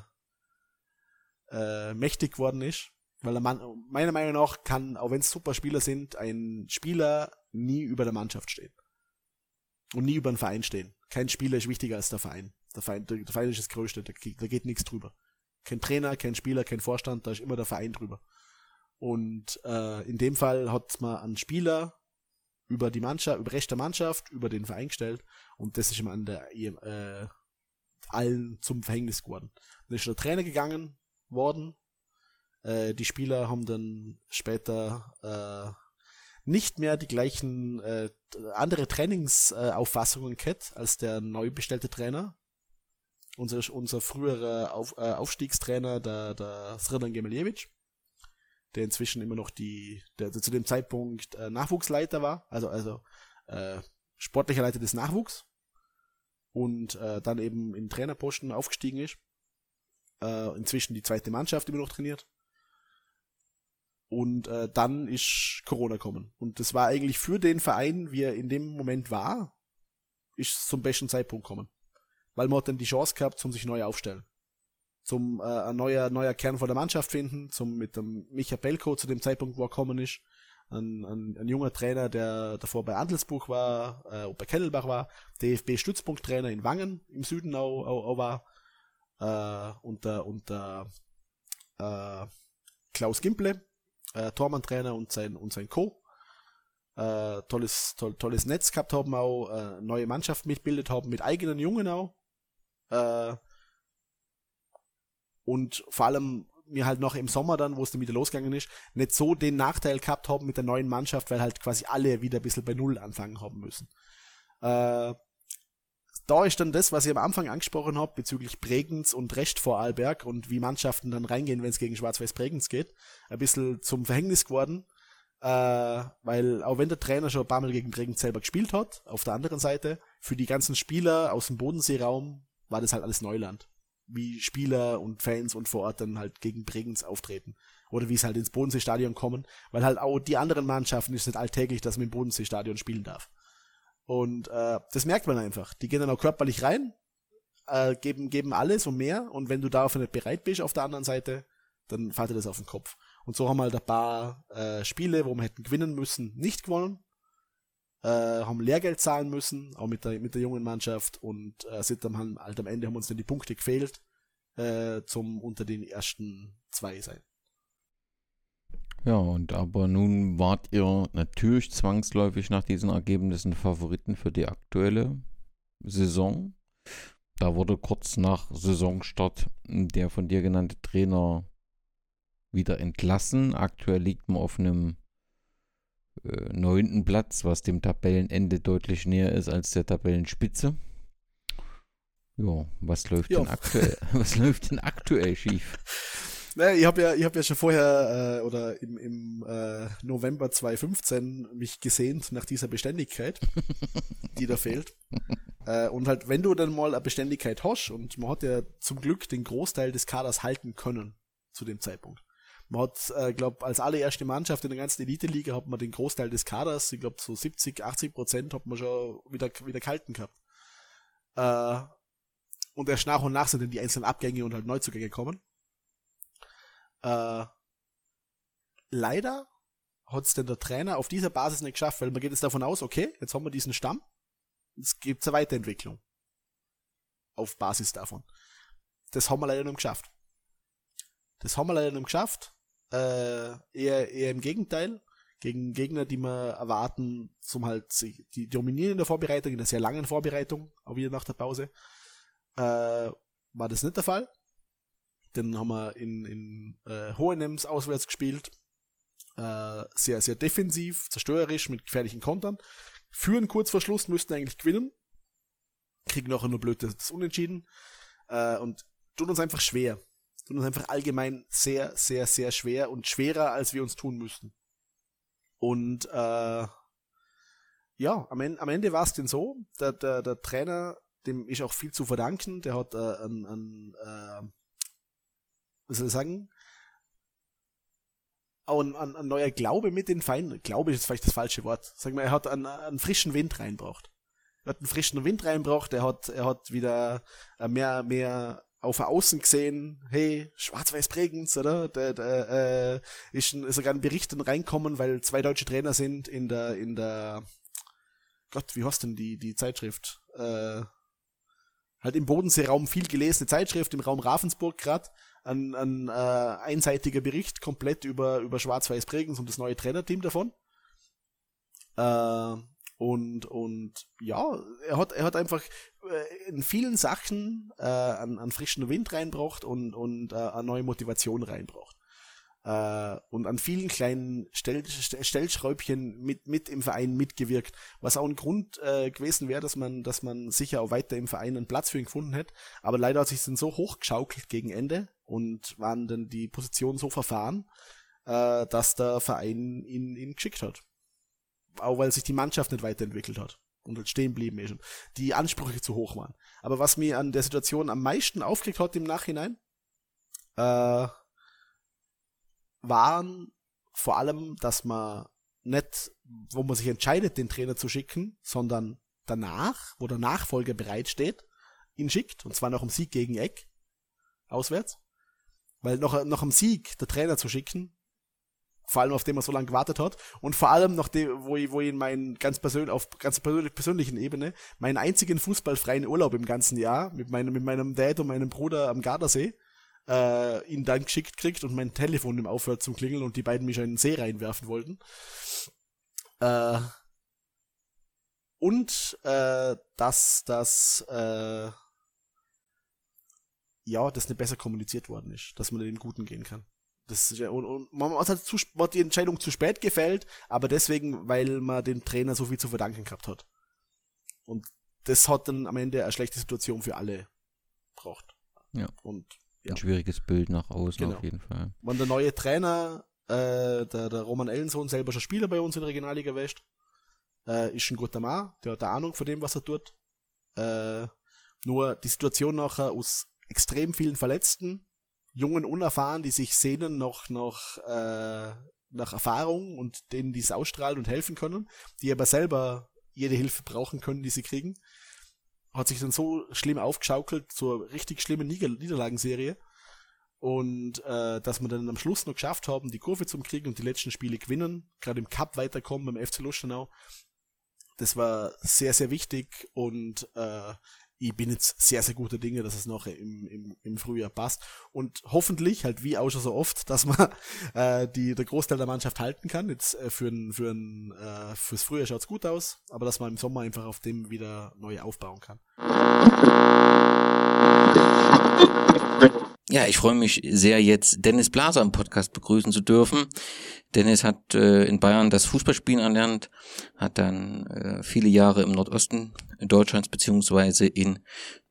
äh, mächtig geworden ist. Weil der Mann, meiner Meinung nach kann, auch wenn es super Spieler sind, ein Spieler nie über der Mannschaft stehen. Und nie über den Verein stehen. Kein Spieler ist wichtiger als der Verein. Der Verein, der, der Verein ist das Größte, da, da geht nichts drüber. Kein Trainer, kein Spieler, kein Vorstand, da ist immer der Verein drüber. Und äh, in dem Fall hat man einen Spieler über die Mannschaft, über rechte Mannschaft, über den Verein gestellt und das ist immer an der äh, allen zum Verhängnis geworden. Dann ist der Trainer gegangen worden. Äh, die Spieler haben dann später äh, nicht mehr die gleichen äh, andere Trainingsauffassungen gehabt als der neu bestellte Trainer. Unser, unser früherer Auf, äh, Aufstiegstrainer, der, der Sredan Gemeljevic der inzwischen immer noch die, der, der zu dem Zeitpunkt äh, Nachwuchsleiter war, also also äh, sportlicher Leiter des Nachwuchs und äh, dann eben in Trainerposten aufgestiegen ist. Äh, inzwischen die zweite Mannschaft immer noch trainiert. Und äh, dann ist Corona gekommen. Und das war eigentlich für den Verein, wie er in dem Moment war, ist zum besten Zeitpunkt gekommen. Weil man hat dann die Chance gehabt, zum sich neu aufstellen zum äh, ein neuer, neuer Kern von der Mannschaft finden, zum mit dem Micha Belko zu dem Zeitpunkt, wo er gekommen ist. Ein, ein, ein junger Trainer, der davor bei Andelsbuch war, äh, bei Kennelbach war, DFB-Stützpunkttrainer in Wangen im Süden auch, auch, auch war, äh, unter, unter äh, Klaus Gimple, äh, Tormann-Trainer und sein, und sein Co. äh, tolles, toll, tolles Netz gehabt haben, auch äh, neue Mannschaft mitbildet haben, mit eigenen Jungen auch. Äh, und vor allem mir halt noch im Sommer dann, wo es dann wieder losgegangen ist, nicht so den Nachteil gehabt haben mit der neuen Mannschaft, weil halt quasi alle wieder ein bisschen bei Null anfangen haben müssen. Äh, da ist dann das, was ich am Anfang angesprochen habe, bezüglich Bregenz und Recht vor Arlberg und wie Mannschaften dann reingehen, wenn es gegen Schwarz-Weiß Bregenz geht, ein bisschen zum Verhängnis geworden. Äh, weil auch wenn der Trainer schon ein paar Mal gegen Bregenz selber gespielt hat, auf der anderen Seite, für die ganzen Spieler aus dem Bodenseeraum war das halt alles Neuland wie Spieler und Fans und vor Ort dann halt gegen Bregenz auftreten. Oder wie es halt ins Bodenseestadion kommen, weil halt auch die anderen Mannschaften ist nicht alltäglich, dass man im Bodenseestadion spielen darf. Und äh, das merkt man einfach. Die gehen dann auch körperlich rein, äh, geben, geben alles und mehr und wenn du dafür nicht bereit bist auf der anderen Seite, dann fällt dir das auf den Kopf. Und so haben wir halt ein paar äh, Spiele, wo wir hätten gewinnen müssen, nicht gewonnen äh, haben Lehrgeld zahlen müssen, auch mit der, mit der jungen Mannschaft und äh, sind dann halt am Ende haben uns dann die Punkte gefehlt äh, zum unter den ersten zwei sein. Ja, und aber nun wart ihr natürlich zwangsläufig nach diesen Ergebnissen Favoriten für die aktuelle Saison. Da wurde kurz nach Saisonstart der von dir genannte Trainer wieder entlassen. Aktuell liegt man auf einem neunten Platz, was dem Tabellenende deutlich näher ist als der Tabellenspitze. Ja, was läuft denn aktuell? Was läuft denn aktuell schief? Naja, ich habe ja, ich habe ja schon vorher äh, oder im, im äh, November 2015 mich gesehnt nach dieser Beständigkeit, die da fehlt. Äh, und halt, wenn du dann mal eine Beständigkeit hast und man hat ja zum Glück den Großteil des Kaders halten können zu dem Zeitpunkt. Man hat, äh, glaube als allererste Mannschaft in der ganzen Elite-Liga hat man den Großteil des Kaders, ich glaube so 70, 80 Prozent hat man schon wieder, wieder kalten gehabt. Äh, und erst nach und nach sind dann die einzelnen Abgänge und halt Neuzugänge gekommen. Äh, leider hat es denn der Trainer auf dieser Basis nicht geschafft, weil man geht jetzt davon aus, okay, jetzt haben wir diesen Stamm, es gibt eine Weiterentwicklung. Auf Basis davon. Das haben wir leider nicht geschafft. Das haben wir leider nicht geschafft. Äh, eher, eher im Gegenteil. Gegen Gegner, die wir erwarten, zum halt, die dominieren in der Vorbereitung, in der sehr langen Vorbereitung, auch wieder nach der Pause, äh, war das nicht der Fall. Dann haben wir in, in äh, Hohenems auswärts gespielt. Äh, sehr, sehr defensiv, zerstörerisch, mit gefährlichen Kontern. Führen kurz vor Schluss, müssten eigentlich gewinnen. Kriegen nachher nur blöd das Unentschieden. Äh, und tut uns einfach schwer uns einfach allgemein sehr, sehr, sehr schwer und schwerer, als wir uns tun müssten. Und äh, ja, am Ende, am Ende war es denn so, der, der, der Trainer, dem ist auch viel zu verdanken, der hat äh, ein, ein äh, was soll ich sagen, auch ein, ein, ein neuer Glaube mit den Feinden, Glaube ist vielleicht das falsche Wort, sag mal, er hat einen, einen frischen Wind reinbracht. Er hat einen frischen Wind reinbracht, er hat, er hat wieder äh, mehr, mehr auf Außen gesehen, hey, schwarz-weiß prägend, oder? Da, da, äh, ist, ein, sogar ein Bericht dann reinkommen, weil zwei deutsche Trainer sind in der, in der, Gott, wie heißt denn die, die Zeitschrift? Äh, halt im Bodenseeraum viel gelesene Zeitschrift, im Raum Ravensburg grad, ein, ein äh, einseitiger Bericht komplett über, über Schwarz-Weiß Prägens und das neue Trainerteam davon. Äh, und, und ja, er hat, er hat einfach äh, in vielen Sachen äh, an, an frischen Wind reinbracht und, und äh, eine neue Motivation reinbracht. Äh, und an vielen kleinen Stell, Stellschräubchen mit, mit im Verein mitgewirkt, was auch ein Grund äh, gewesen wäre, dass man, dass man sicher auch weiter im Verein einen Platz für ihn gefunden hätte. Aber leider hat sich dann so hochgeschaukelt gegen Ende und waren dann die Positionen so verfahren, äh, dass der Verein ihn, ihn geschickt hat auch weil sich die Mannschaft nicht weiterentwickelt hat und halt stehen blieben ist und die Ansprüche zu hoch waren. Aber was mir an der Situation am meisten aufgeregt hat im Nachhinein, äh, waren vor allem, dass man nicht, wo man sich entscheidet, den Trainer zu schicken, sondern danach, wo der Nachfolger bereitsteht, ihn schickt, und zwar noch im Sieg gegen Eck, auswärts. Weil noch, noch am Sieg der Trainer zu schicken, vor allem auf den man so lange gewartet hat und vor allem noch dem, wo ich, wo ich in meinen ganz persönlich, auf ganz persönlich, persönlichen Ebene meinen einzigen fußballfreien Urlaub im ganzen Jahr mit meinem, mit meinem Dad und meinem Bruder am Gardasee äh, ihn dann geschickt kriegt und mein Telefon im aufhört zum Klingeln und die beiden mich in den See reinwerfen wollten. Äh, und äh, dass das äh, ja, das nicht besser kommuniziert worden ist, dass man in den Guten gehen kann. Das ist und, und man hat, zu, hat die Entscheidung zu spät gefällt, aber deswegen, weil man dem Trainer so viel zu verdanken gehabt hat. Und das hat dann am Ende eine schlechte Situation für alle braucht. Ja. Und ja. Ein schwieriges Bild nach außen genau. auf jeden Fall. Wenn der neue Trainer, äh, der, der Roman Ellensohn, selber schon Spieler bei uns in der Regionalliga wäscht, äh, ist ein guter Mann, der hat eine Ahnung von dem, was er tut. Äh, nur die Situation nachher aus extrem vielen Verletzten, jungen Unerfahren, die sich sehnen noch, noch äh, nach Erfahrung und denen die es ausstrahlen und helfen können, die aber selber jede Hilfe brauchen können, die sie kriegen, hat sich dann so schlimm aufgeschaukelt zur richtig schlimmen Nieder Niederlagenserie. Und äh, dass wir dann am Schluss noch geschafft haben, die Kurve zu kriegen und die letzten Spiele gewinnen, gerade im Cup weiterkommen beim FC Lustenau, das war sehr, sehr wichtig und äh, ich bin jetzt sehr, sehr guter Dinge, dass es noch im, im, im Frühjahr passt. Und hoffentlich, halt wie auch schon so oft, dass man äh, die, der Großteil der Mannschaft halten kann. Jetzt äh, für ein, für ein, äh, fürs Frühjahr schaut's gut aus, aber dass man im Sommer einfach auf dem wieder neu aufbauen kann. Ja, ich freue mich sehr, jetzt Dennis Blaser im Podcast begrüßen zu dürfen. Dennis hat äh, in Bayern das Fußballspielen erlernt, hat dann äh, viele Jahre im Nordosten Deutschlands beziehungsweise in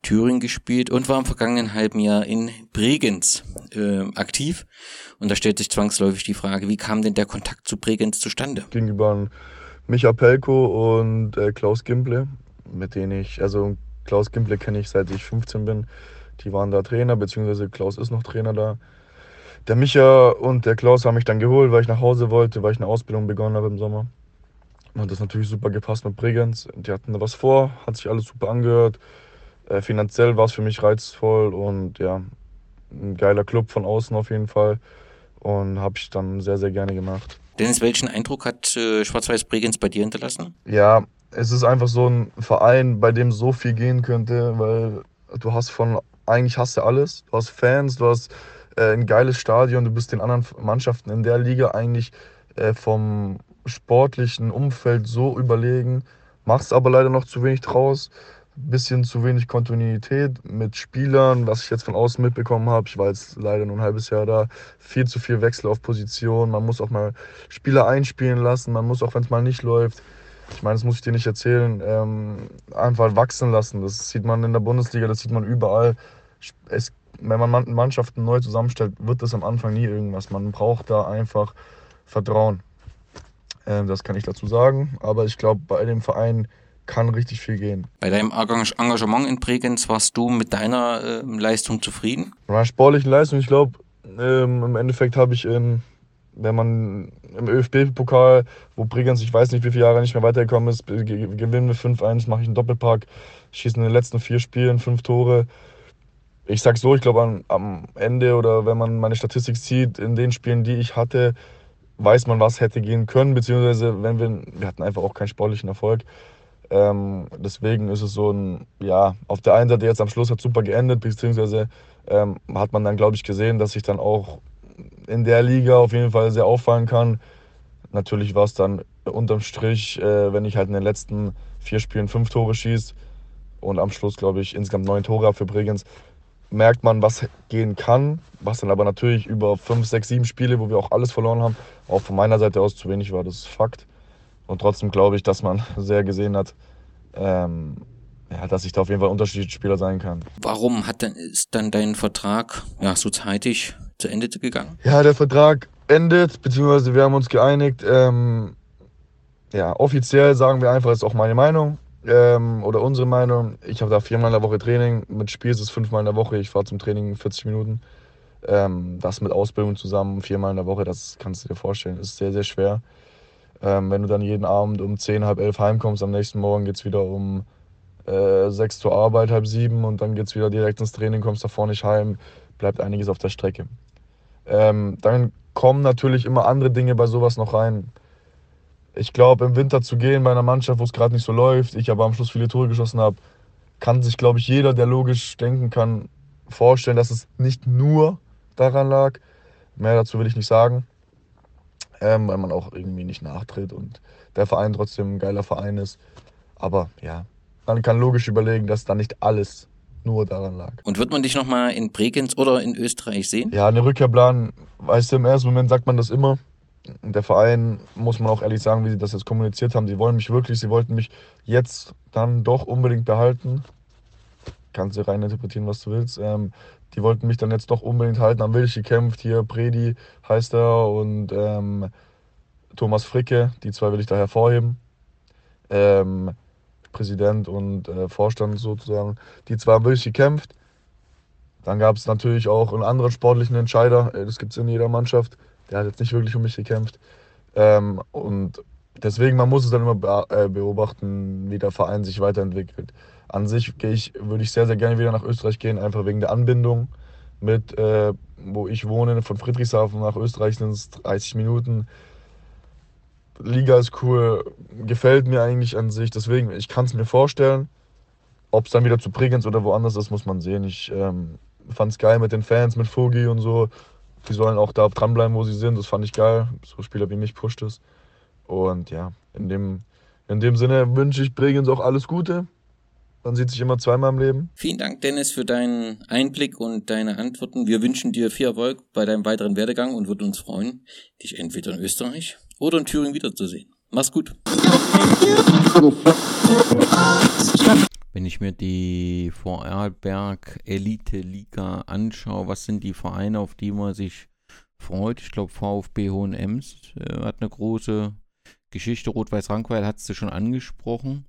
Thüringen gespielt und war im vergangenen halben Jahr in Bregenz äh, aktiv. Und da stellt sich zwangsläufig die Frage, wie kam denn der Kontakt zu Bregenz zustande? Gegenüber Micha Pelko und äh, Klaus Gimple, mit denen ich, also Klaus Gimple kenne ich seit ich 15 bin die waren da Trainer, beziehungsweise Klaus ist noch Trainer da. Der Micha und der Klaus haben mich dann geholt, weil ich nach Hause wollte, weil ich eine Ausbildung begonnen habe im Sommer. Und das natürlich super gepasst mit Bregenz. Die hatten da was vor, hat sich alles super angehört. Äh, finanziell war es für mich reizvoll und ja, ein geiler Club von außen auf jeden Fall. Und habe ich dann sehr, sehr gerne gemacht. Dennis, welchen Eindruck hat äh, Schwarz-Weiß Bregenz bei dir hinterlassen? Ja, es ist einfach so ein Verein, bei dem so viel gehen könnte, weil du hast von eigentlich hast du alles. Du hast Fans, du hast äh, ein geiles Stadion, du bist den anderen Mannschaften in der Liga eigentlich äh, vom sportlichen Umfeld so überlegen, machst aber leider noch zu wenig draus. Bisschen zu wenig Kontinuität mit Spielern, was ich jetzt von außen mitbekommen habe. Ich war jetzt leider nur ein halbes Jahr da. Viel zu viel Wechsel auf Position. Man muss auch mal Spieler einspielen lassen. Man muss auch, wenn es mal nicht läuft, ich meine, das muss ich dir nicht erzählen, ähm, einfach wachsen lassen. Das sieht man in der Bundesliga, das sieht man überall. Es, wenn man Mannschaften neu zusammenstellt, wird das am Anfang nie irgendwas. Man braucht da einfach Vertrauen. Ähm, das kann ich dazu sagen. Aber ich glaube, bei dem Verein kann richtig viel gehen. Bei deinem Engagement in Bregenz warst du mit deiner äh, Leistung zufrieden? Meiner sportlichen Leistung, ich glaube, ähm, im Endeffekt habe ich in wenn man im ÖFB-Pokal, wo Bregenz, ich weiß nicht, wie viele Jahre nicht mehr weitergekommen ist, gewinnen wir 5-1, mache ich einen Doppelpack, schießen in den letzten vier Spielen fünf Tore. Ich sag so, ich glaube am Ende oder wenn man meine Statistik sieht, in den Spielen, die ich hatte, weiß man, was hätte gehen können, beziehungsweise wenn wir, wir hatten einfach auch keinen sportlichen Erfolg. Ähm, deswegen ist es so ein, ja, auf der einen Seite jetzt am Schluss hat super geendet, beziehungsweise ähm, hat man dann, glaube ich, gesehen, dass ich dann auch in der Liga auf jeden Fall sehr auffallen kann. Natürlich war es dann unterm Strich, äh, wenn ich halt in den letzten vier Spielen fünf Tore schieße und am Schluss, glaube ich, insgesamt neun Tore habe für Bregenz, merkt man, was gehen kann, was dann aber natürlich über fünf, sechs, sieben Spiele, wo wir auch alles verloren haben, auch von meiner Seite aus zu wenig war, das ist Fakt. Und trotzdem glaube ich, dass man sehr gesehen hat, ähm, ja, dass ich da auf jeden Fall unterschiedliche Spieler sein kann. Warum hat denn, ist dann dein Vertrag ja, so zeitig zu Ende gegangen? Ja, der Vertrag endet, beziehungsweise wir haben uns geeinigt. Ähm, ja, offiziell sagen wir einfach, das ist auch meine Meinung ähm, oder unsere Meinung. Ich habe da viermal in der Woche Training, mit Spiel ist es fünfmal in der Woche. Ich fahre zum Training 40 Minuten. Ähm, das mit Ausbildung zusammen, viermal in der Woche, das kannst du dir vorstellen, ist sehr, sehr schwer. Ähm, wenn du dann jeden Abend um 10, halb elf heimkommst, am nächsten Morgen geht es wieder um äh, sechs zur Arbeit, halb sieben und dann geht es wieder direkt ins Training, kommst davor nicht heim, bleibt einiges auf der Strecke. Ähm, dann kommen natürlich immer andere Dinge bei sowas noch rein. Ich glaube, im Winter zu gehen bei einer Mannschaft, wo es gerade nicht so läuft, ich aber am Schluss viele Tore geschossen habe, kann sich, glaube ich, jeder, der logisch denken kann, vorstellen, dass es nicht nur daran lag. Mehr dazu will ich nicht sagen. ähm, weil man auch irgendwie nicht nachtritt und der Verein trotzdem ein geiler Verein ist. Aber ja, man kann logisch überlegen, dass da nicht alles nur daran lag. Und wird man dich nochmal in Bregenz oder in Österreich sehen? Ja, eine Rückkehrplan, weißt du, im ersten Moment sagt man das immer. Der Verein, muss man auch ehrlich sagen, wie sie das jetzt kommuniziert haben, sie wollen mich wirklich, sie wollten mich jetzt dann doch unbedingt behalten. Kannst du rein interpretieren, was du willst. Ähm, die wollten mich dann jetzt doch unbedingt halten, haben wirklich gekämpft. Hier Predi heißt er und ähm, Thomas Fricke, die zwei will ich da hervorheben. Ähm, Präsident und äh, Vorstand sozusagen. Die zwei haben wirklich gekämpft. Dann gab es natürlich auch einen anderen sportlichen Entscheider, äh, das gibt es in jeder Mannschaft. Der hat jetzt nicht wirklich um mich gekämpft. Ähm, und deswegen, man muss es dann immer äh, beobachten, wie der Verein sich weiterentwickelt. An sich ich, würde ich sehr, sehr gerne wieder nach Österreich gehen, einfach wegen der Anbindung mit, äh, wo ich wohne, von Friedrichshafen nach Österreich sind es 30 Minuten. Liga ist cool, gefällt mir eigentlich an sich. Deswegen, ich kann es mir vorstellen. Ob es dann wieder zu Bregenz oder woanders ist, muss man sehen. Ich ähm, fand es geil mit den Fans, mit Fogi und so. Die sollen auch da dranbleiben, wo sie sind. Das fand ich geil. So Spieler wie mich pusht es. Und ja, in dem, in dem Sinne wünsche ich Bregenz auch alles Gute. Man sieht sich immer zweimal im Leben. Vielen Dank, Dennis, für deinen Einblick und deine Antworten. Wir wünschen dir viel Erfolg bei deinem weiteren Werdegang und würden uns freuen, dich entweder in Österreich oder in Thüringen wiederzusehen. Mach's gut. Wenn ich mir die Vorarlberg Elite Liga anschaue, was sind die Vereine, auf die man sich freut? Ich glaube, VfB Hohenems äh, hat eine große Geschichte. Rot-Weiß-Rankweil hat es schon angesprochen.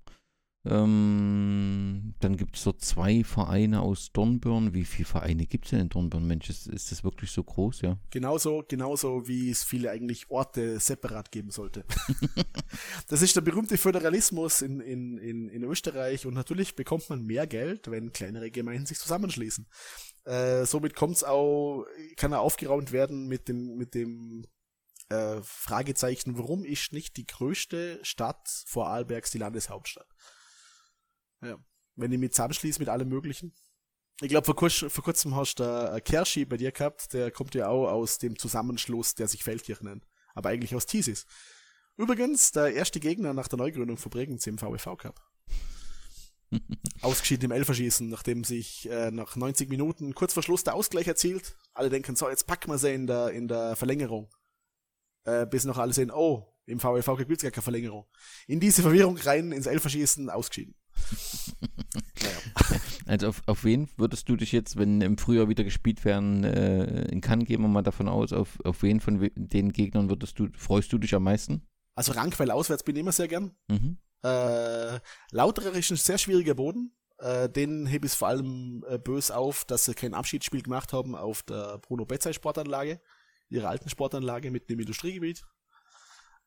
Ähm, dann gibt es so zwei Vereine aus Dornbirn. Wie viele Vereine gibt es denn in Dornbirn? Mensch, ist, ist, das wirklich so groß, ja? Genauso, genauso wie es viele eigentlich Orte separat geben sollte. das ist der berühmte Föderalismus in, in, in, in Österreich und natürlich bekommt man mehr Geld, wenn kleinere Gemeinden sich zusammenschließen. Äh, somit kommt's auch, kann er aufgeraumt werden mit dem, mit dem äh, Fragezeichen, warum ist nicht die größte Stadt vor Arlbergs die Landeshauptstadt? Ja. Wenn ich mich zusammenschließe mit allem Möglichen. Ich glaube, vor, kurz, vor kurzem hast du da Kerschi bei dir gehabt, der kommt ja auch aus dem Zusammenschluss, der sich Feldkirchen nennt. Aber eigentlich aus Thesis. Übrigens, der erste Gegner nach der Neugründung von Bregenz im VW Cup. Ausgeschieden im Elferschießen, nachdem sich äh, nach 90 Minuten kurz vor Schluss der Ausgleich erzielt. Alle denken, so, jetzt packen wir sie in der, in der Verlängerung. Äh, bis noch alle sehen, oh, im VW gibt es gar keine Verlängerung. In diese Verwirrung rein, ins Elferschießen, ausgeschieden. naja. Also auf, auf wen würdest du dich jetzt, wenn im Frühjahr wieder gespielt werden äh, in Cannes, gehen wir mal davon aus, auf, auf wen von den Gegnern würdest du, freust du dich am meisten? Also Rankwell auswärts bin ich immer sehr gern. Mhm. Äh, Lauterer ist ein sehr schwieriger Boden. Äh, den hebe ich vor allem äh, bös auf, dass sie kein Abschiedsspiel gemacht haben auf der Bruno Betzey Sportanlage, ihrer alten Sportanlage mit dem Industriegebiet.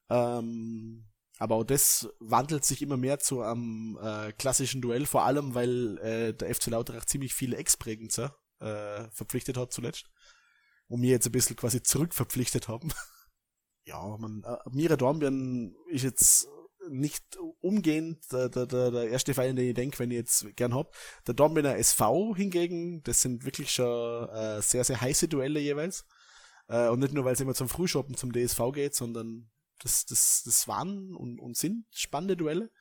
Ähm, aber auch das wandelt sich immer mehr zu einem äh, klassischen Duell, vor allem weil äh, der FC Lauterach ziemlich viele Ex-Bregenzer äh, verpflichtet hat zuletzt. Und mir jetzt ein bisschen quasi zurückverpflichtet haben. ja, man, äh, Mira Dornbirn ist jetzt nicht umgehend der, der, der, erste Verein, den ich denke, wenn ich jetzt gern hab. Der Dornbirner SV hingegen, das sind wirklich schon äh, sehr, sehr heiße Duelle jeweils. Äh, und nicht nur, weil es immer zum Frühshoppen zum DSV geht, sondern das, das, das waren und, und sind spannende Duelle.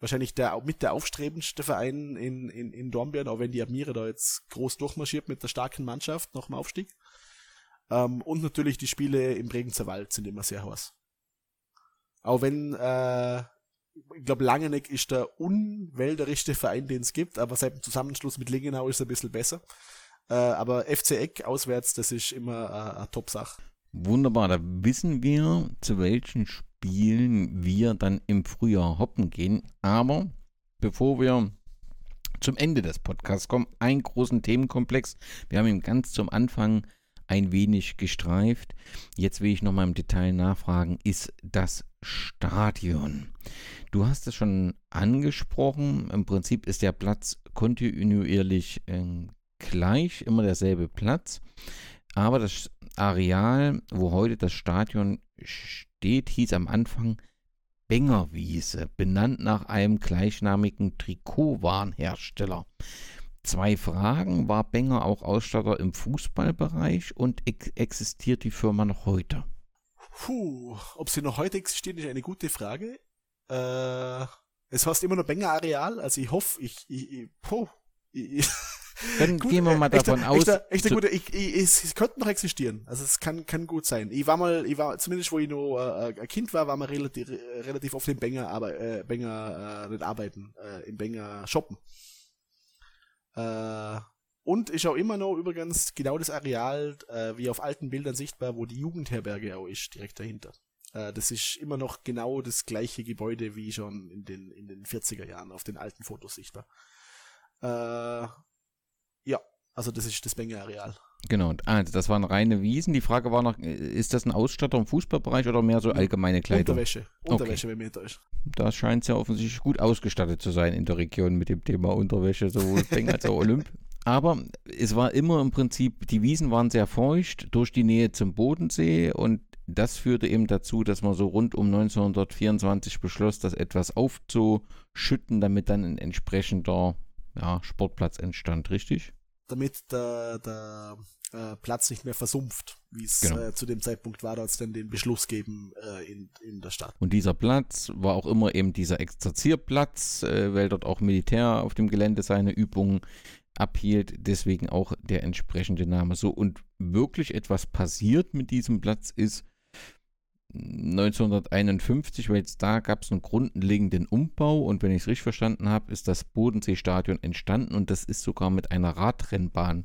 Wahrscheinlich der, mit der aufstrebendste Verein in, in, in Dornbirn, auch wenn die Admire da jetzt groß durchmarschiert mit der starken Mannschaft nach dem Aufstieg. Ähm, und natürlich die Spiele im Bregenzer Wald sind immer sehr heiß. Auch wenn, äh, ich glaube, Langeneck ist der unwälderischste Verein, den es gibt, aber seit dem Zusammenschluss mit Lingenau ist es ein bisschen besser. Äh, aber FC Eck auswärts, das ist immer äh, eine Top-Sache. Wunderbar, da wissen wir, zu welchen Spielen wir dann im Frühjahr hoppen gehen. Aber bevor wir zum Ende des Podcasts kommen, einen großen Themenkomplex. Wir haben ihn ganz zum Anfang ein wenig gestreift. Jetzt will ich noch mal im Detail nachfragen, ist das Stadion? Du hast es schon angesprochen. Im Prinzip ist der Platz kontinuierlich äh, gleich, immer derselbe Platz. Aber das Areal, wo heute das Stadion steht, hieß am Anfang Bengerwiese, benannt nach einem gleichnamigen Trikotwarenhersteller. Zwei Fragen, war Benger auch Ausstatter im Fußballbereich und ex existiert die Firma noch heute? Puh, ob sie noch heute existieren, ist eine gute Frage. Äh, es heißt immer noch Benger Areal, also ich hoffe, ich, ich, ich, puh, ich, Dann Gut, gehen wir mal äh, echter- davon aus. Echter, echter zu- gute, ich, ich, es, es könnte noch existieren. Also es kann, kann gut sein. Ich war mal, ich war, zumindest wo ich noch äh, ein Kind war, war man relativ, relativ oft im Benger, aber äh, Benger äh, nicht arbeiten, äh, im Benger shoppen. Äh, und ist auch immer noch übrigens genau das Areal, äh, wie auf alten Bildern sichtbar, wo die Jugendherberge auch ist, direkt dahinter. Äh, das ist immer noch genau das gleiche Gebäude wie schon in den, in den 40er Jahren auf den alten Fotos sichtbar. Äh, also das ist das Benger Areal. Genau, ah, das waren reine Wiesen. Die Frage war noch, äh, ist das ein Ausstatter im Fußballbereich oder mehr so allgemeine Kleidung? Unterwäsche. Unterwäsche, wenn mir ist. Da scheint es ja offensichtlich gut ausgestattet zu sein in der Region mit dem Thema Unterwäsche, sowohl Beng als auch Olymp. Aber es war immer im Prinzip, die Wiesen waren sehr feucht durch die Nähe zum Bodensee und das führte eben dazu, dass man so rund um 1924 beschloss, das etwas aufzuschütten, damit dann ein entsprechender ja, Sportplatz entstand, richtig? Damit der, der äh, Platz nicht mehr versumpft, wie es Genau. äh, zu dem Zeitpunkt war, als dann den Beschluss geben äh, in, in der Stadt. Und dieser Platz war auch immer eben dieser Exerzierplatz, äh, weil dort auch Militär auf dem Gelände seine Übungen abhielt. Deswegen auch der entsprechende Name. So, und wirklich etwas passiert mit diesem Platz ist 1951, weil jetzt da gab es einen grundlegenden Umbau und wenn ich es richtig verstanden habe, ist das Bodenseestadion entstanden und das ist sogar mit einer Radrennbahn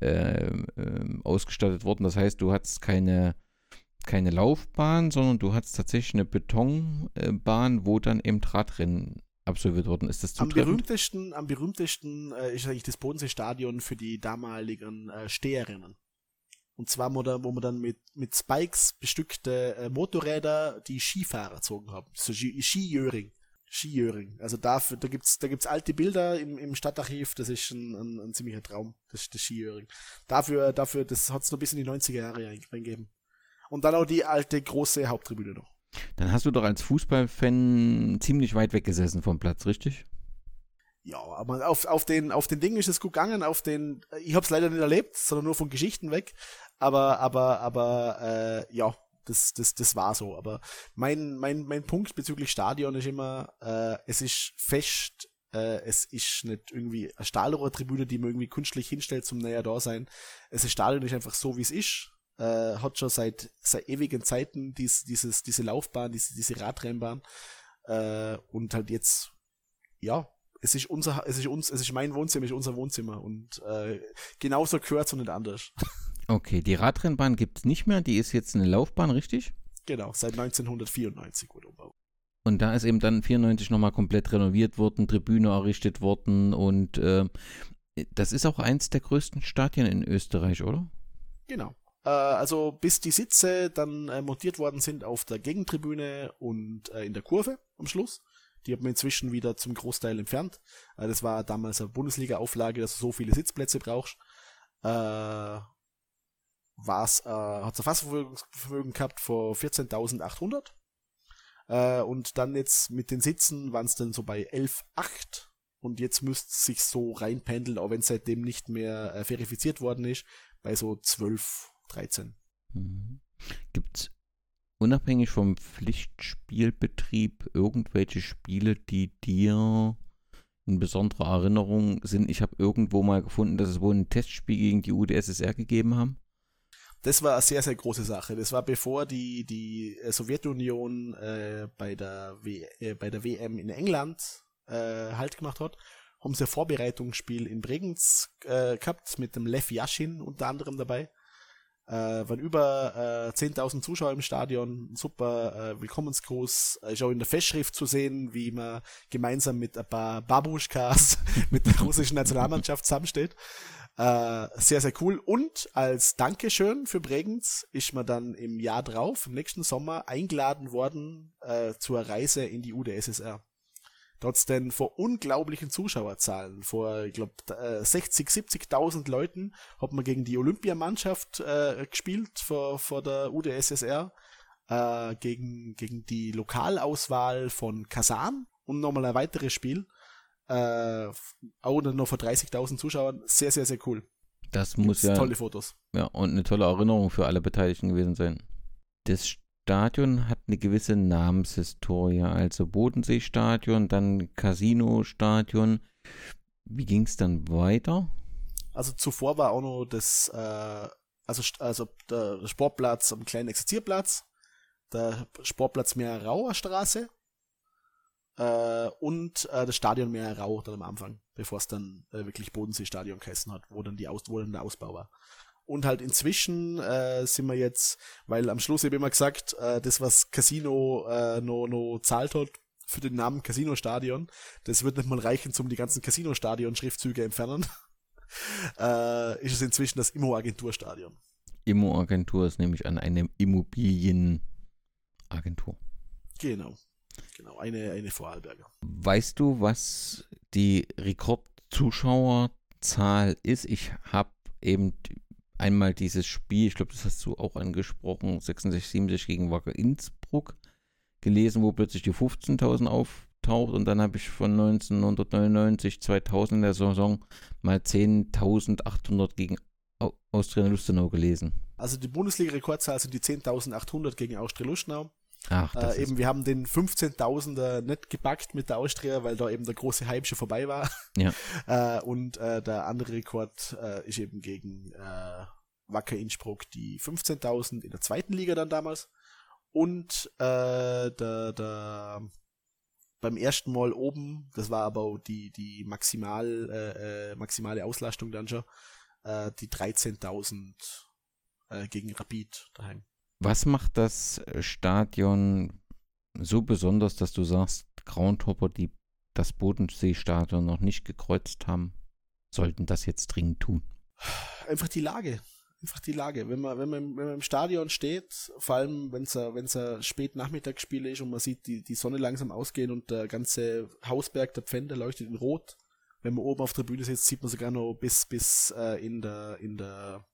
äh, äh, ausgestattet worden. Das heißt, du hattest keine keine Laufbahn, sondern du hattest tatsächlich eine Betonbahn, wo dann eben Radrennen absolviert wurden. Ist das Am zutreffend? berühmtesten, am berühmtesten äh, ist eigentlich das Bodenseestadion für die damaligen äh, Steherrennen. Und zwar, wo, da, wo man dann mit, mit Spikes bestückte äh, Motorräder die Skifahrer gezogen haben. So Ski- Skijöring. Skijöring. Also dafür, da gibt's, da gibt's alte Bilder im, im Stadtarchiv, das ist ein, ein, ein ziemlicher Traum, das, das Skijöring. Dafür, dafür, das hat's noch bis in die 90er Jahre reingegeben. Und dann auch die alte große Haupttribüne noch. Dann hast du doch als Fußballfan ziemlich weit weggesessen vom Platz, richtig? Ja, aber auf, auf den, auf den Dingen ist es gut gegangen, auf den, ich habe es leider nicht erlebt, sondern nur von Geschichten weg. Aber, aber, aber, äh, ja, das, das, das war so. Aber mein, mein, mein Punkt bezüglich Stadion ist immer, äh, es ist fest, äh, es ist nicht irgendwie eine Stahlrohrtribüne, die man irgendwie künstlich hinstellt zum näher da sein. Es ist Stadion ist einfach so, wie es ist. Äh, hat schon seit, seit ewigen Zeiten dies, dieses, diese Laufbahn, diese, diese Radrennbahn. Äh, und halt jetzt, ja, es ist unser, es ist uns, es ist mein Wohnzimmer, es ist unser Wohnzimmer und äh, genauso gehört und nicht anders. Okay, die Radrennbahn gibt es nicht mehr, die ist jetzt eine Laufbahn, richtig? genau, seit 1994 wurde umgebaut. Und da ist eben dann 94 nochmal komplett renoviert worden, Tribüne errichtet worden und äh, das ist auch eins der größten Stadien in Österreich, oder? Genau. Äh, also bis die Sitze dann äh, montiert worden sind auf der Gegentribüne und äh, in der Kurve am Schluss. Die hat man inzwischen wieder zum Großteil entfernt. Äh, das war damals eine Bundesliga-Auflage, dass du so viele Sitzplätze brauchst. Äh, war's, äh, hat ein Fassvermögen gehabt von 14.800. Äh, und dann jetzt mit den Sitzen waren es dann so bei 11,8. Und jetzt müsste es sich so reinpendeln, auch wenn es seitdem nicht mehr äh, verifiziert worden ist, bei so 12, 13. Mhm. Gibt es unabhängig vom Pflichtspielbetrieb irgendwelche Spiele, die dir in besonderer Erinnerung sind? Ich habe irgendwo mal gefunden, dass es wohl ein Testspiel gegen die UdSSR gegeben haben. Das war eine sehr, sehr große Sache. Das war bevor die, die äh, Sowjetunion äh, bei, der w äh, bei der WM in England äh, Halt gemacht hat. Haben sie ein Vorbereitungsspiel in Bregenz äh, gehabt mit dem Lev Yashin unter anderem dabei. Äh, waren über äh, 10.000 Zuschauer im Stadion, super äh, Willkommensgruß. Äh, Ist auch in der Festschrift zu sehen, wie man gemeinsam mit ein paar Babuschkas mit der russischen Nationalmannschaft zusammensteht. Äh, sehr, sehr cool. Und als Dankeschön für Bregenz ist man dann im Jahr drauf, im nächsten Sommer, eingeladen worden äh, zur Reise in die UdSSR. Dort denn vor unglaublichen Zuschauerzahlen, vor, ich glaube, 60, 70.000 Leuten, hat man gegen die Olympiamannschaft äh, gespielt vor, vor der UdSSR, äh, gegen, gegen die Lokalauswahl von Kasan und nochmal ein weiteres Spiel. Äh, auch noch vor 30.000 Zuschauern. Sehr, sehr, sehr cool. Das muss Gibt's ja, Tolle Fotos. ja und eine tolle Erinnerung für alle Beteiligten gewesen sein. Das Stadion hat eine gewisse Namenshistorie, also Bodenseestadion, dann Casino-Stadion. Wie ging es dann weiter? Also zuvor war auch noch das, äh, also, also der Sportplatz am kleinen Exerzierplatz, der Sportplatz Meerrauer Straße äh, und äh, das Stadion Meerrau dann am Anfang, bevor es dann äh, wirklich Bodenseestadion geheißen hat, wo dann, die Aus wo dann der Ausbau war. Und halt inzwischen äh, sind wir jetzt, weil am Schluss habe ich immer gesagt, äh, das, was Casino äh, noch, noch zahlt hat für den Namen Casino-Stadion, das wird nicht mal reichen, um die ganzen Casino-Stadion-Schriftzüge entfernen. äh, ist es inzwischen das Immo-Agentur-Stadion. Immo-Agentur ist nämlich an eine Immobilienagentur. Genau. Genau, eine, eine Vorarlberger. Weißt du, was die Rekordzuschauerzahl ist? Ich habe eben einmal dieses Spiel, ich glaube, das hast du auch angesprochen, 66, 67 gegen Wacker Innsbruck gelesen, wo plötzlich die 15.000 auftaucht und dann habe ich von 1999, 2000 in der Saison mal 10.800 gegen Austria Lustenau gelesen. Also die Bundesliga-Rekordzahl sind die 10.800 gegen Austria Lustenau. Ach, äh, eben, wir haben den 15.000er nicht gepackt mit der Austria, weil da eben der große Hype schon vorbei war. Ja. äh, und äh, der andere Rekord äh, ist eben gegen äh, Wacker Innsbruck die 15.000 in der zweiten Liga dann damals. Und äh, der, der beim ersten Mal oben, das war aber die, die maximal, äh, äh maximale Auslastung dann schon, äh, die 13.000 äh, gegen Rapid daheim. Was macht das Stadion so besonders, dass du sagst, Groundhopper, die das Bodenseestadion noch nicht gekreuzt haben, sollten das jetzt dringend tun? Einfach die Lage. Einfach die Lage. Wenn man, wenn man, wenn man im Stadion steht, vor allem wenn es ein spät Nachmittagsspiel ist und man sieht die, die Sonne langsam ausgehen und der ganze Hausberg der Pfände leuchtet in Rot. Wenn man oben auf der Bühne sitzt, sieht man sogar noch bis, bis äh, in der, in der,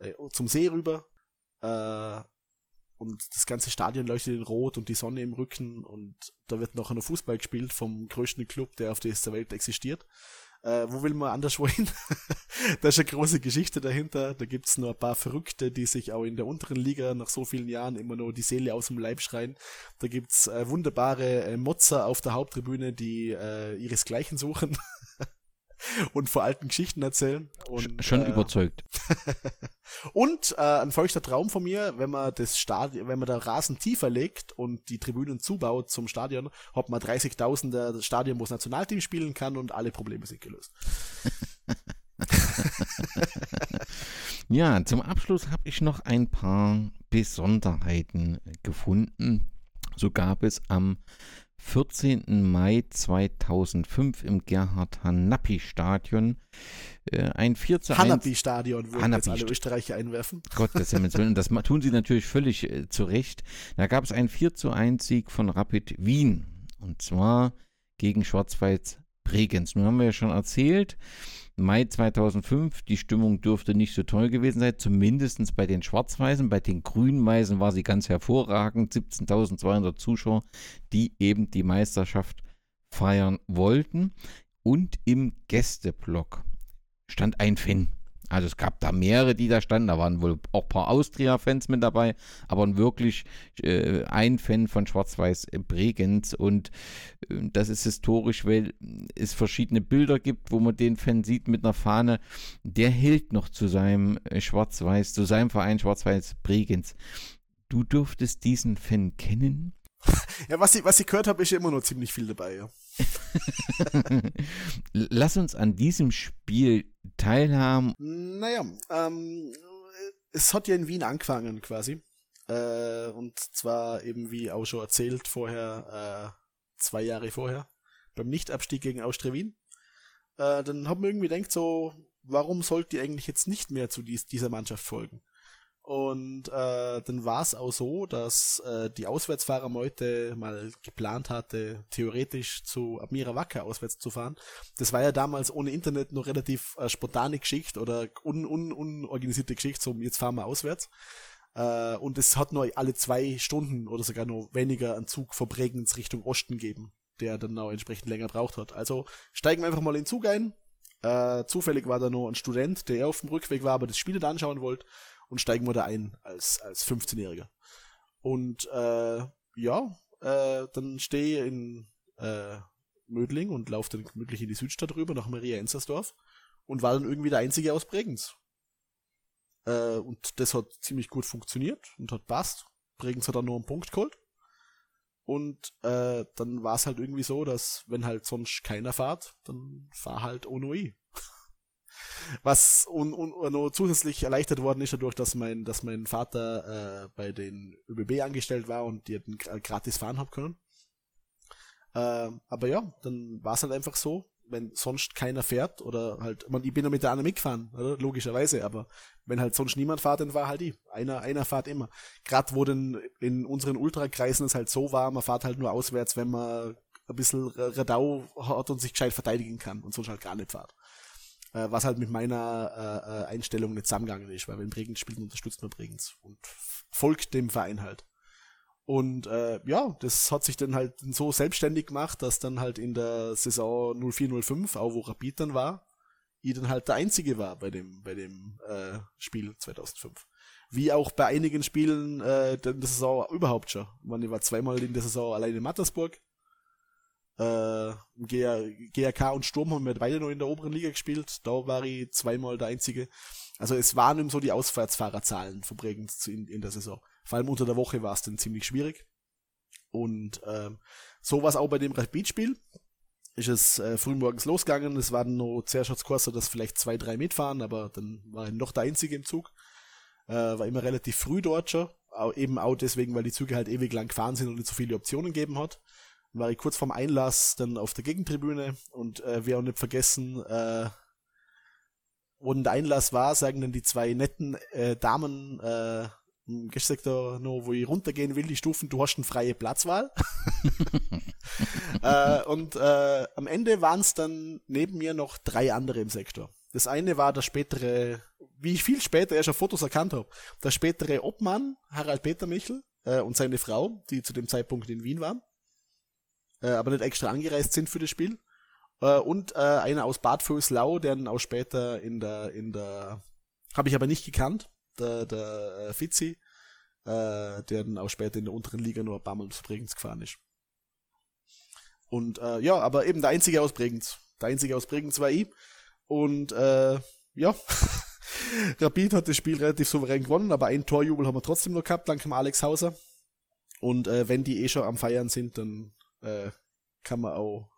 äh, zum See rüber. Äh, und das ganze Stadion leuchtet in Rot und die Sonne im Rücken und da wird noch ein Fußball gespielt vom größten Club, der auf dieser Welt existiert. Äh, wo will man anderswo hin? da ist eine große Geschichte dahinter. Da gibt's nur ein paar Verrückte, die sich auch in der unteren Liga nach so vielen Jahren immer nur die Seele aus dem Leib schreien. Da gibt's äh, wunderbare äh, Motzer auf der Haupttribüne, die äh, ihresgleichen suchen. und vor alten Geschichten erzählen. Und, Schon äh, überzeugt. und äh, ein feuchter Traum von mir, wenn man das Stadion, wenn man da Rasen tiefer legt und die Tribünen zubaut zum Stadion, hat man 30.000 das Stadion, wo das Nationalteam spielen kann und alle Probleme sind gelöst. ja, zum Abschluss habe ich noch ein paar Besonderheiten gefunden. So gab es am 14. Mai 2005 im Gerhard-Hanappi-Stadion äh, ein 4 zu 1. Hanappi-Stadion würden Hanappi jetzt alle Österreicher einwerfen. Gottes Himmels Willen, das tun sie natürlich völlig äh, zu Recht. Da gab es einen 4 zu 1 Sieg von Rapid Wien und zwar gegen Schwarz-Weiß Bregenz. Nun haben wir ja schon erzählt, Mai 2005, die Stimmung dürfte nicht so toll gewesen sein, zumindest bei den Schwarz-Weißen. Bei den Grün-Weißen war sie ganz hervorragend. 17.200 Zuschauer, die eben die Meisterschaft feiern wollten. Und im Gästeblock stand ein Fan. Also es gab da mehrere, die da standen. Da waren wohl auch ein paar Austria-Fans mit dabei, aber wirklich äh, ein Fan von Schwarz-Weiß Bregenz. Und äh, das ist historisch, weil es verschiedene Bilder gibt, wo man den Fan sieht mit einer Fahne. Der hält noch zu seinem äh, Schwarz-Weiß, zu seinem Verein Schwarz-Weiß Bregenz. Du dürftest diesen Fan kennen. Ja, was ich, was ich gehört habe, ist ja immer noch ziemlich viel dabei, ja. Lass uns an diesem Spiel teilhaben. Naja, ähm, es hat ja in Wien angefangen quasi. Äh, und zwar eben wie auch schon erzählt vorher, äh, zwei Jahre vorher, beim Nichtabstieg gegen Austria Wien. Äh, dann haben wir irgendwie gedacht so, warum sollt ihr eigentlich jetzt nicht mehr zu dies, dieser Mannschaft folgen? Und äh, dann war es auch so, dass äh, die Auswärtsfahrermeute mal geplant hatte, theoretisch zu Admira Wacker auswärts zu fahren. Das war ja damals ohne Internet noch relativ äh, spontane Geschichte oder un, un, unorganisierte Geschichte, so jetzt fahren wir auswärts. Äh, und es hat nur alle zwei Stunden oder sogar nur weniger einen Zug von Bregenz Richtung Osten geben, der dann auch entsprechend länger braucht hat. Also steigen wir einfach mal in den Zug ein. Äh, zufällig war da noch ein Student, der auf dem Rückweg war, aber das Spiel nicht anschauen wollte und steigen wir da ein als, als 15-Jähriger. Und äh, ja, äh, dann stehe in äh, Mödling und laufe dann gemütlich in die Südstadt rüber nach Maria Enzersdorf und war dann irgendwie der Einzige aus Bregenz. Äh, und das hat ziemlich gut funktioniert und hat passt. Bregenz hat dann nur einen Punkt geholt. Und äh, dann war es halt irgendwie so, dass wenn halt sonst keiner fährt, dann fahr halt ohne ich. Was un, un, un, zusätzlich erleichtert worden ist dadurch, dass mein, dass mein Vater äh, bei den ÖBB angestellt war und die hätten gratis fahren haben können. Äh, aber ja, dann war es halt einfach so, wenn sonst keiner fährt oder halt, man, ich bin ja mit der anderen mitgefahren, oder? logischerweise, aber wenn halt sonst niemand fährt, dann war halt ich. Einer, einer fährt immer. Gerade wo denn in unseren Ultrakreisen es halt so war, man fährt halt nur auswärts, wenn man ein bisschen Radau hat und sich gescheit verteidigen kann und sonst halt gar nicht fährt. Äh, was halt mit meiner äh, äh Einstellung nicht zusammengegangen ist, weil wenn Bregenz spielt, unterstützt man Bregenz und folgt dem Verein halt. Und äh, ja, das hat sich dann halt so selbstständig gemacht, dass dann halt in der Saison 04-05, auch wo Rapid dann war, ich dann halt der Einzige war bei dem, bei dem äh, Spiel 2005. Wie auch bei einigen Spielen äh, der Saison überhaupt schon. Ich war zweimal in der Saison allein in Mattersburg. Äh, GRK und Sturm haben wir beide noch in der oberen Liga gespielt. Da war ich zweimal der Einzige. Also es waren eben so die Auswärtsfahrerzahlen von Bregenz in, in der Saison. Vor allem unter der Woche war es dann ziemlich schwierig. Und ähm, so war es auch bei dem Rapid-Spiel. Ist es äh, frühmorgens losgegangen. Es waren nur zuerst dass vielleicht zwei, drei mitfahren, aber dann war ich noch der Einzige im Zug. Äh, war immer relativ früh dort schon. Auch, eben auch deswegen, weil die Züge halt ewig lang gefahren sind und nicht so viele Optionen gegeben hat. War ich kurz vorm Einlass dann auf der Gegentribüne und äh, wir auch nicht vergessen, äh, wo der Einlass war, sagen dann die zwei netten äh, Damen äh, gesagt da noch, wo ich runtergehen will, die Stufen, du hast eine freie Platzwahl. äh, und äh, am Ende waren es dann neben mir noch drei andere im Sektor. Das eine war der spätere, wie ich viel später erst auf Fotos erkannt habe, der spätere Obmann, Harald Peter Michel, äh, und seine Frau, die zu dem Zeitpunkt in Wien waren, äh, aber nicht extra angereist sind für das Spiel. Äh, und äh, einer aus Bad Vöslau, der dann auch später in der, in der, habe ich aber nicht gekannt, der, der äh, Fitzi, äh, der dann auch später in der unteren Liga nur Bammel zu Bregenz gefahren ist. Und äh, ja, aber eben der einzige aus Bregenz. Der einzige aus Bregenz war ich. Und äh, ja, Rapid hat das Spiel relativ souverän gewonnen, aber ein Torjubel haben wir trotzdem noch gehabt, dank dem Alex Hauser. Und äh, wenn die eh schon am Feiern sind, dann äh, kann man auch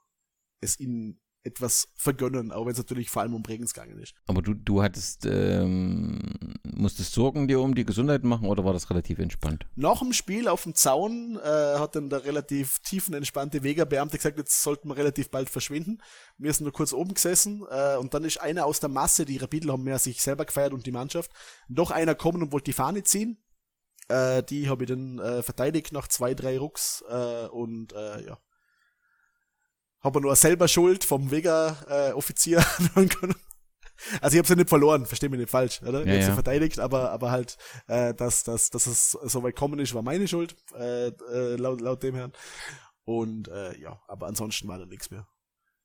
es ihnen etwas vergönnen, auch wenn es natürlich vor allem um Bregenz gegangen ist. Aber du, du hattest, ähm, musstest Sorgen dir um die Gesundheit machen oder war das relativ entspannt? Nach dem Spiel auf dem Zaun äh, hat dann der relativ tiefenentspannte Wegerbeamte gesagt, jetzt sollten wir relativ bald verschwinden. Wir sind nur kurz oben gesessen äh, und dann ist einer aus der Masse, die Rapidler haben mehr sich selber gefeiert und die Mannschaft, noch einer kommen und wollte die Fahne ziehen. Äh, die habe ich dann äh, verteidigt nach zwei, drei Rucks äh, und äh, ja, habe nur selber Schuld vom Vega-Offizier äh, Also ich habe sie nicht verloren, versteh mich nicht falsch, oder? Ich ja, habe sie ja. verteidigt, aber aber halt, äh, dass, dass, dass es so weit kommen ist, war meine Schuld, laut, laut dem Herrn. Und ja, aber ansonsten war da nichts mehr.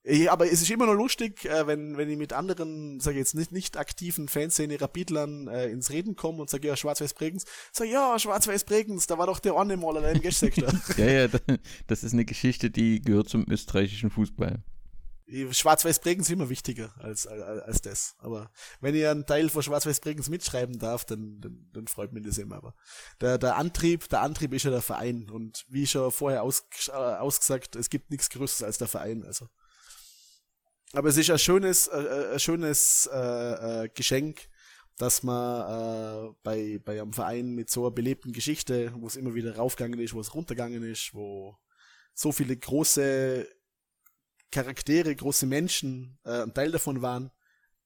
Ich, aber es ist immer noch lustig, äh, wenn, wenn ich mit anderen, sage jetzt nicht, nicht aktiven Fanszene Rapidlern äh, ins Reden komme und sage, ja, Schwarz-Weiß Bregenz. Sag, ja, Schwarz-Weiß Bregenz, da war doch der Orne mal allein im Gästsektor. ja, ja, das ist eine Geschichte, die gehört zum österreichischen Fußball. Schwarz-Weiß Bregenz ist immer wichtiger als, als, als das. Aber wenn ihr einen Teil von Schwarz-Weiß Bregenz mitschreiben darf, dann, dann, dann freut mich das immer. Aber der, der Antrieb, der Antrieb ist ja der Verein. Und wie schon vorher aus, äh, ausgesagt, es gibt nichts Größeres als der Verein. Also aber es ist ein schönes, äh, ein schönes äh, äh, Geschenk, dass man äh, bei, bei einem Verein mit so einer belebten Geschichte, wo es immer wieder raufgegangen ist, wo es runtergegangen ist, wo so viele große Charaktere, große Menschen äh, ein Teil davon waren,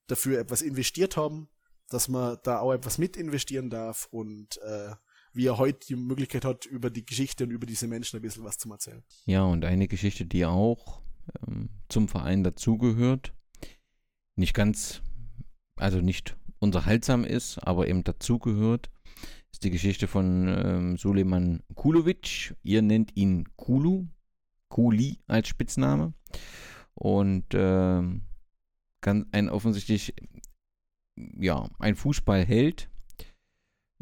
dafür etwas investiert haben, dass man da auch etwas mit investieren darf und äh, wie er heute die Möglichkeit hat, über die Geschichte und über diese Menschen ein bisschen was zu erzählen. Ja, und eine Geschichte, die auch ähm, zum Verein dazugehört. Nicht ganz, also nicht unterhaltsam ist, aber eben dazugehört, ist die Geschichte von ähm, Suleiman Kulovic. Ihr nennt ihn Kulu, Kuli als Spitzname. Und ähm, ganz ein offensichtlich, ja, ein Fußballheld.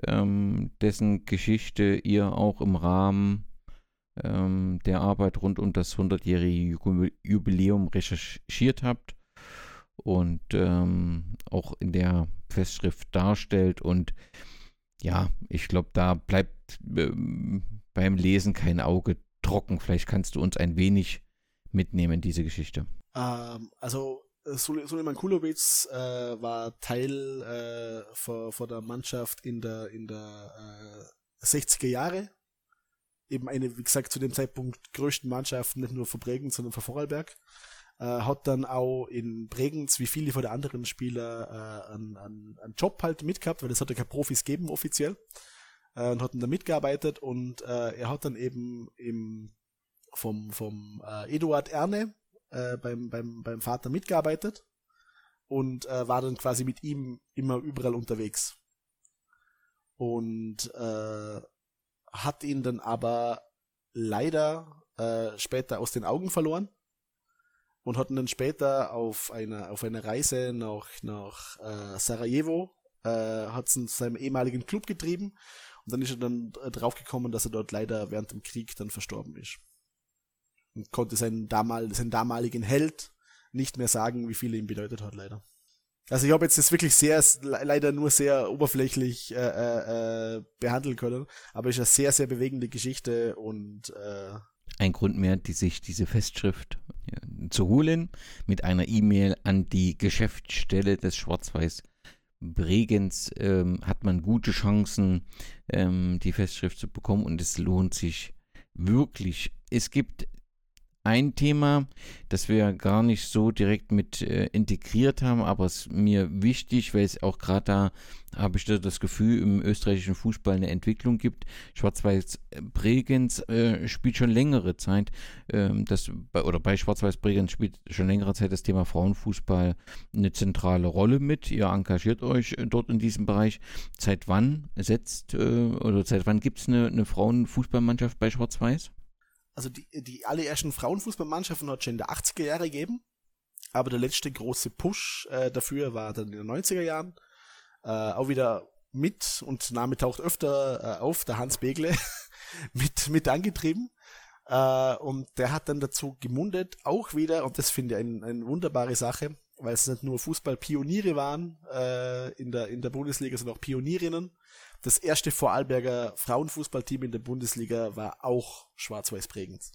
ähm, dessen Geschichte ihr auch im Rahmen ähm, der Arbeit rund um das 100-jährige Jubiläum recherchiert habt und ähm, auch in der Festschrift darstellt. Und ja, ich glaube, da bleibt ähm, beim Lesen kein Auge trocken. Vielleicht kannst du uns ein wenig mitnehmen, diese Geschichte. Ähm, also äh, Suleiman Kulowitz äh, war Teil äh, vor, vor der Mannschaft in der, in der äh, 60er Jahre. Eben eine, wie gesagt, zu dem Zeitpunkt größten Mannschaft, nicht nur für Bregenz, sondern für Vorarlberg. Äh, hat dann auch in Bregenz, wie viele von den anderen Spieler, äh, einen, einen, einen Job halt mitgehabt, weil es hat ja keine Profis gegeben offiziell. Äh, und hat dann da mitgearbeitet und äh, er hat dann eben im, vom, vom äh, Eduard Erne, äh, beim, beim, beim Vater mitgearbeitet und äh, war dann quasi mit ihm immer überall unterwegs. Und äh, hat ihn dann aber leider äh, später aus den Augen verloren und hat ihn dann später auf einer auf einer Reise nach nach äh, Sarajevo äh, hat es in seinem ehemaligen Club getrieben und dann ist er dann äh, draufgekommen, dass er dort leider während dem Krieg dann verstorben ist und konnte seinen, damal, seinen damaligen Held nicht mehr sagen, wie viel ihm bedeutet hat, leider. Also ich habe jetzt das wirklich sehr, leider nur sehr oberflächlich äh, äh, äh, behandeln können, aber ist eine sehr, sehr bewegende Geschichte und äh, ein Grund mehr, die sich diese Festschrift zu holen, mit einer E-Mail an die Geschäftsstelle des Schwarz-Weiß Bregenz ähm, hat man gute Chancen, ähm, die Festschrift zu bekommen und es lohnt sich wirklich. Es gibt ein Thema, das wir gar nicht so direkt mit äh, integriert haben, aber es ist mir wichtig, weil es auch gerade da habe ich da das Gefühl, im österreichischen Fußball eine Entwicklung gibt. Schwarz-Weiß Bregenz äh, spielt schon längere Zeit, ähm, das, oder bei Schwarz-Weiß Bregenz spielt schon längere Zeit das Thema Frauenfußball eine zentrale Rolle mit. Ihr engagiert euch äh, dort in diesem Bereich. Seit wann setzt, äh, oder seit wann gibt es eine, eine Frauenfußballmannschaft bei Schwarz-Weiß? Also die, die allerersten Frauenfußballmannschaften hat es schon in der 80er Jahre gegeben, aber der letzte große Push äh, dafür war dann in den 90er Jahren. Äh, auch wieder mit, und Name taucht öfter äh, auf, der Hans Begle, mit, mit angetrieben. Äh, und der hat dann dazu gemundet, auch wieder, und das finde ich eine ein wunderbare Sache, weil es nicht nur Fußballpioniere waren äh, in, der, in der Bundesliga, sondern auch Pionierinnen. Das erste Vorarlberger Frauenfußballteam in der Bundesliga war auch schwarz-weiß prägend.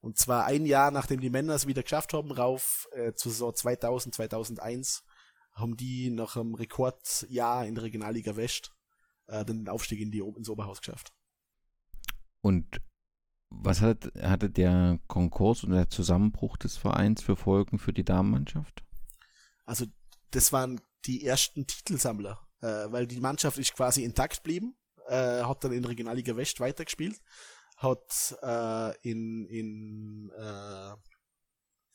Und zwar ein Jahr nachdem die Männer es wieder geschafft haben, rauf äh, zu Saison 2000, 2001, haben die nach einem Rekordjahr in der Regionalliga West äh, den Aufstieg in die, ins Oberhaus geschafft. Und was hat, hatte der Konkurs und der Zusammenbruch des Vereins für Folgen für die Damenmannschaft? Also das waren die ersten Titelsammler, äh, weil die Mannschaft ist quasi intakt blieben, äh, hat dann in Regionalliga West weitergespielt, hat äh, in, in äh,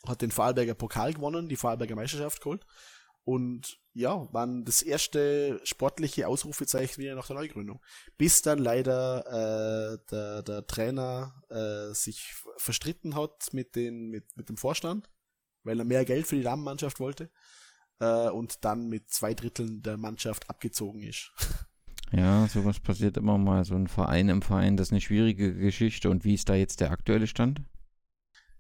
hat den Vorarlberger Pokal gewonnen, die Vorarlberger Meisterschaft geholt und ja, waren das erste sportliche Ausrufezeichen wieder nach der Neugründung. Bis dann leider äh, der, der Trainer äh, sich verstritten hat mit, den, mit, mit dem Vorstand, weil er mehr Geld für die Damenmannschaft wollte äh, und dann mit zwei Dritteln der Mannschaft abgezogen ist. Ja, sowas passiert immer mal. So ein Verein im Verein, das ist eine schwierige Geschichte. Und wie ist da jetzt der aktuelle Stand?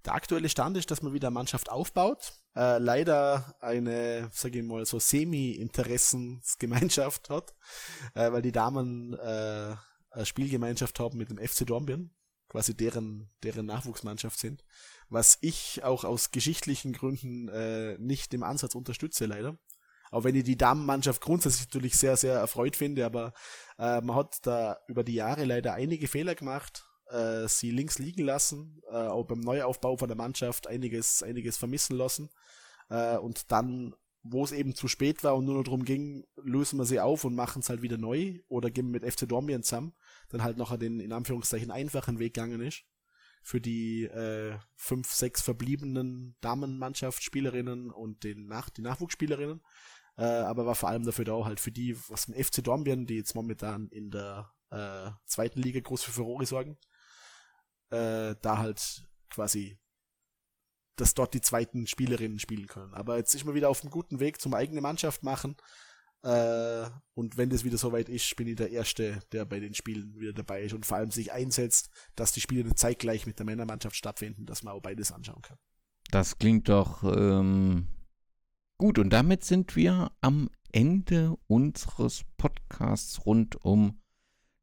Der aktuelle Stand ist, dass man wieder Mannschaft aufbaut. Äh, leider eine, sage ich mal, so Semi-Interessensgemeinschaft hat, äh, weil die Damen äh, eine Spielgemeinschaft haben mit dem FC Dornbirn, quasi deren, deren Nachwuchsmannschaft sind was ich auch aus geschichtlichen Gründen äh, nicht im Ansatz unterstütze, leider. Auch wenn ich die Damenmannschaft grundsätzlich natürlich sehr, sehr erfreut finde, aber äh, man hat da über die Jahre leider einige Fehler gemacht, äh, sie links liegen lassen, äh, auch beim Neuaufbau von der Mannschaft einiges, einiges vermissen lassen. Äh, und dann, wo es eben zu spät war und nur noch darum ging, lösen wir sie auf und machen es halt wieder neu oder gehen wir mit FC Dormien zusammen, dann halt noch den in Anführungszeichen einfachen Weg gegangen ist für die äh, fünf, sechs verbliebenen Damenmannschaftsspielerinnen und den Nach die Nachwuchsspielerinnen. Äh, aber war vor allem dafür da halt für die, was im FC Dornbirn, die jetzt momentan in der äh, zweiten Liga groß für Furore sorgen, äh, da halt quasi dass dort die zweiten Spielerinnen spielen können. Aber jetzt ist man wieder auf einem guten Weg zum eigene Mannschaft machen. Äh, und wenn das wieder soweit ist, bin ich der Erste, der bei den Spielen wieder dabei ist und vor allem sich einsetzt, dass die Spiele zeitgleich mit der Männermannschaft stattfinden, dass man auch beides anschauen kann. Das klingt doch ähm, gut. Und damit sind wir am Ende unseres Podcasts rund um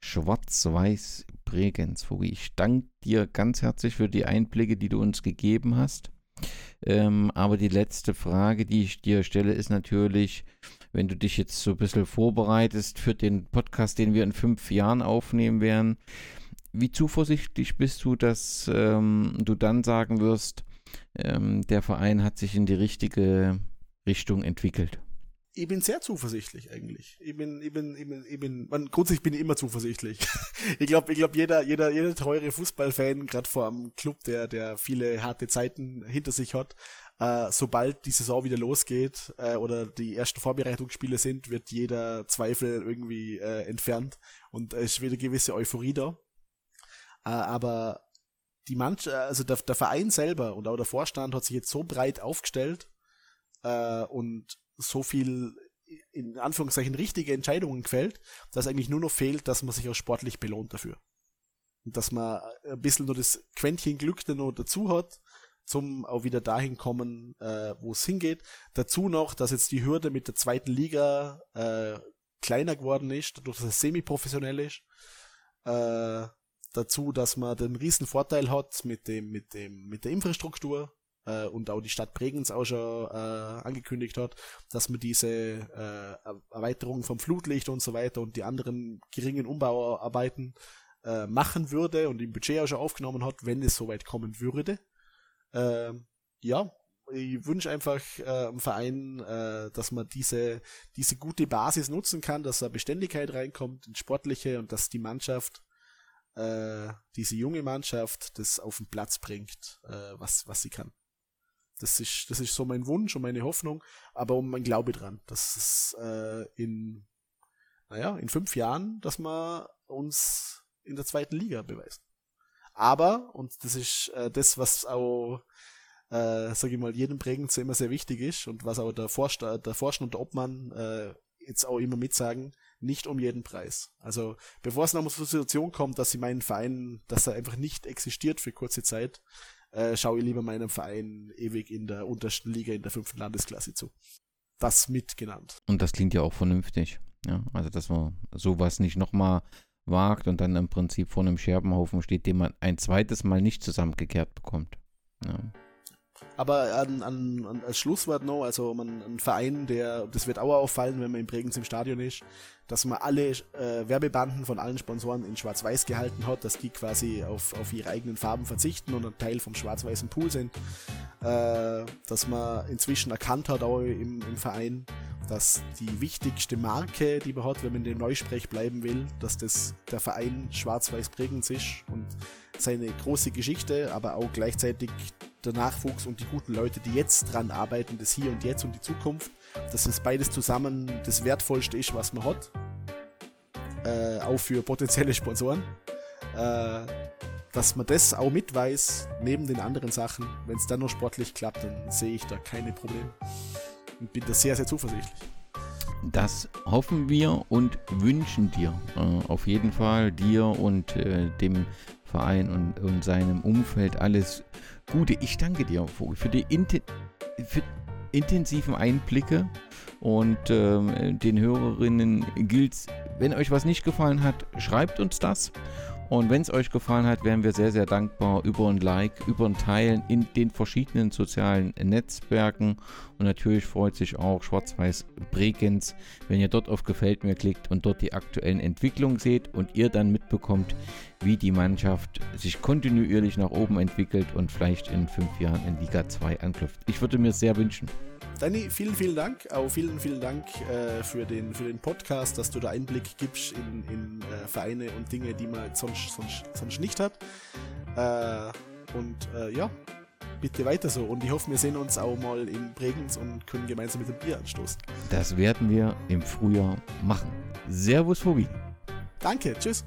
Schwarz-Weiß Bregenz. Ich danke dir ganz herzlich für die Einblicke, die du uns gegeben hast. Ähm, aber die letzte Frage, die ich dir stelle, ist natürlich, wenn du dich jetzt so ein bisschen vorbereitest für den Podcast, den wir in fünf Jahren aufnehmen werden, wie zuversichtlich bist du, dass ähm, du dann sagen wirst, ähm, der Verein hat sich in die richtige Richtung entwickelt? Ich bin sehr zuversichtlich eigentlich. Ich bin, ich bin, ich bin, ich bin, man, grundsätzlich bin ich immer zuversichtlich. ich glaube, ich glaube, jeder, jeder, jeder teure Fußballfan, gerade vor einem Club, der, der viele harte Zeiten hinter sich hat, äh, sobald die Saison wieder losgeht äh, oder die ersten Vorbereitungsspiele sind, wird jeder Zweifel irgendwie äh, entfernt und es ist wieder gewisse Euphorie da. Äh, aber die Mannschaft, also der, der Verein selber und auch der Vorstand hat sich jetzt so breit aufgestellt äh, und so viel in Anführungszeichen richtige Entscheidungen gefällt, dass eigentlich nur noch fehlt, dass man sich auch sportlich belohnt dafür. Und dass man ein bisschen nur das Quäntchen Glück dann noch dazu hat, zum auch wieder dahin kommen, äh, wo es hingeht. Dazu noch, dass jetzt die Hürde mit der zweiten Liga äh, kleiner geworden ist, dadurch, dass es semi-professionell ist. Äh, dazu, dass man den riesen Vorteil hat mit dem, mit dem, mit der Infrastruktur, äh, und auch die Stadt Bregenz auch schon äh, angekündigt hat, dass man diese äh, Erweiterung vom Flutlicht und so weiter und die anderen geringen Umbauarbeiten äh, machen würde und im Budget auch schon aufgenommen hat, wenn es soweit kommen würde. Äh, ja, ich wünsche einfach äh, im Verein, äh, dass man diese, diese gute Basis nutzen kann, dass da Beständigkeit reinkommt ins Sportliche und dass die Mannschaft, äh, diese junge Mannschaft, das auf den Platz bringt, äh, was, was sie kann. Das ist, das ist so mein Wunsch und meine Hoffnung, aber um mein Glaube dran, dass es äh, in, naja, in fünf Jahren, dass man uns in der zweiten Liga beweist. Aber, und das ist äh, das, was auch, äh, sag ich mal, jedem Prägenzer immer sehr wichtig ist und was auch der Forscher, der Forscher und der Obmann äh, jetzt auch immer mitsagen, nicht um jeden Preis. Also bevor es noch mal zur Situation kommt, dass sie meinen Verein, dass er einfach nicht existiert für kurze Zeit, äh, schaue ich lieber meinem Verein ewig in der untersten Liga in der fünften Landesklasse zu. Das mitgenannt. Und das klingt ja auch vernünftig. Ja, also dass man sowas nicht nochmal wagt und dann im Prinzip vor einem Scherbenhaufen steht, den man ein zweites Mal nicht zusammengekehrt bekommt. Ja. Aber an, an, an, als Schlusswort noch, also man, ein Verein, der, das wird auch auffallen, wenn man in Bregenz im Stadion ist, dass man alle äh, Werbebanden von allen Sponsoren in Schwarz-Weiß gehalten hat, dass die quasi auf, auf ihre eigenen Farben verzichten und ein Teil vom schwarz-weißen Pool sind. Äh, dass man inzwischen erkannt hat, auch im, im Verein, dass die wichtigste Marke, die man hat, wenn man in dem Neusprech bleiben will, dass das der Verein Schwarz-Weiß Bregenz ist und seine große Geschichte, aber auch gleichzeitig der Nachwuchs und die guten Leute, die jetzt dran arbeiten, das Hier und Jetzt und die Zukunft, dass es beides zusammen das Wertvollste ist, was man hat. Äh, auch für potenzielle Sponsoren. Äh, dass man das auch mit weiß, neben den anderen Sachen. Wenn es dann noch sportlich klappt, dann sehe ich da keine Probleme. Und bin da sehr, sehr zuversichtlich. Das hoffen wir und wünschen dir äh, auf jeden Fall dir und äh, dem Verein und, und seinem Umfeld alles. Ich danke dir, Vogel, für die Inten für intensiven Einblicke und ähm, den Hörerinnen gilt, wenn euch was nicht gefallen hat, schreibt uns das und wenn es euch gefallen hat, wären wir sehr, sehr dankbar über ein Like, über ein Teilen in den verschiedenen sozialen Netzwerken. Und natürlich freut sich auch Schwarz-Weiß Bregenz, wenn ihr dort auf Gefällt mir klickt und dort die aktuellen Entwicklungen seht und ihr dann mitbekommt, wie die Mannschaft sich kontinuierlich nach oben entwickelt und vielleicht in fünf Jahren in Liga 2 anklopft. Ich würde mir sehr wünschen. Danny, vielen, vielen Dank. Auch vielen, vielen Dank äh, für, den, für den Podcast, dass du da Einblick gibst in, in äh, Vereine und Dinge, die man sonst, sonst, sonst nicht hat. Äh, und äh, ja, bitte weiter so. Und ich hoffe, wir sehen uns auch mal in Bregenz und können gemeinsam mit dem Bier anstoßen. Das werden wir im Frühjahr machen. Servus, Fobi. Danke, tschüss.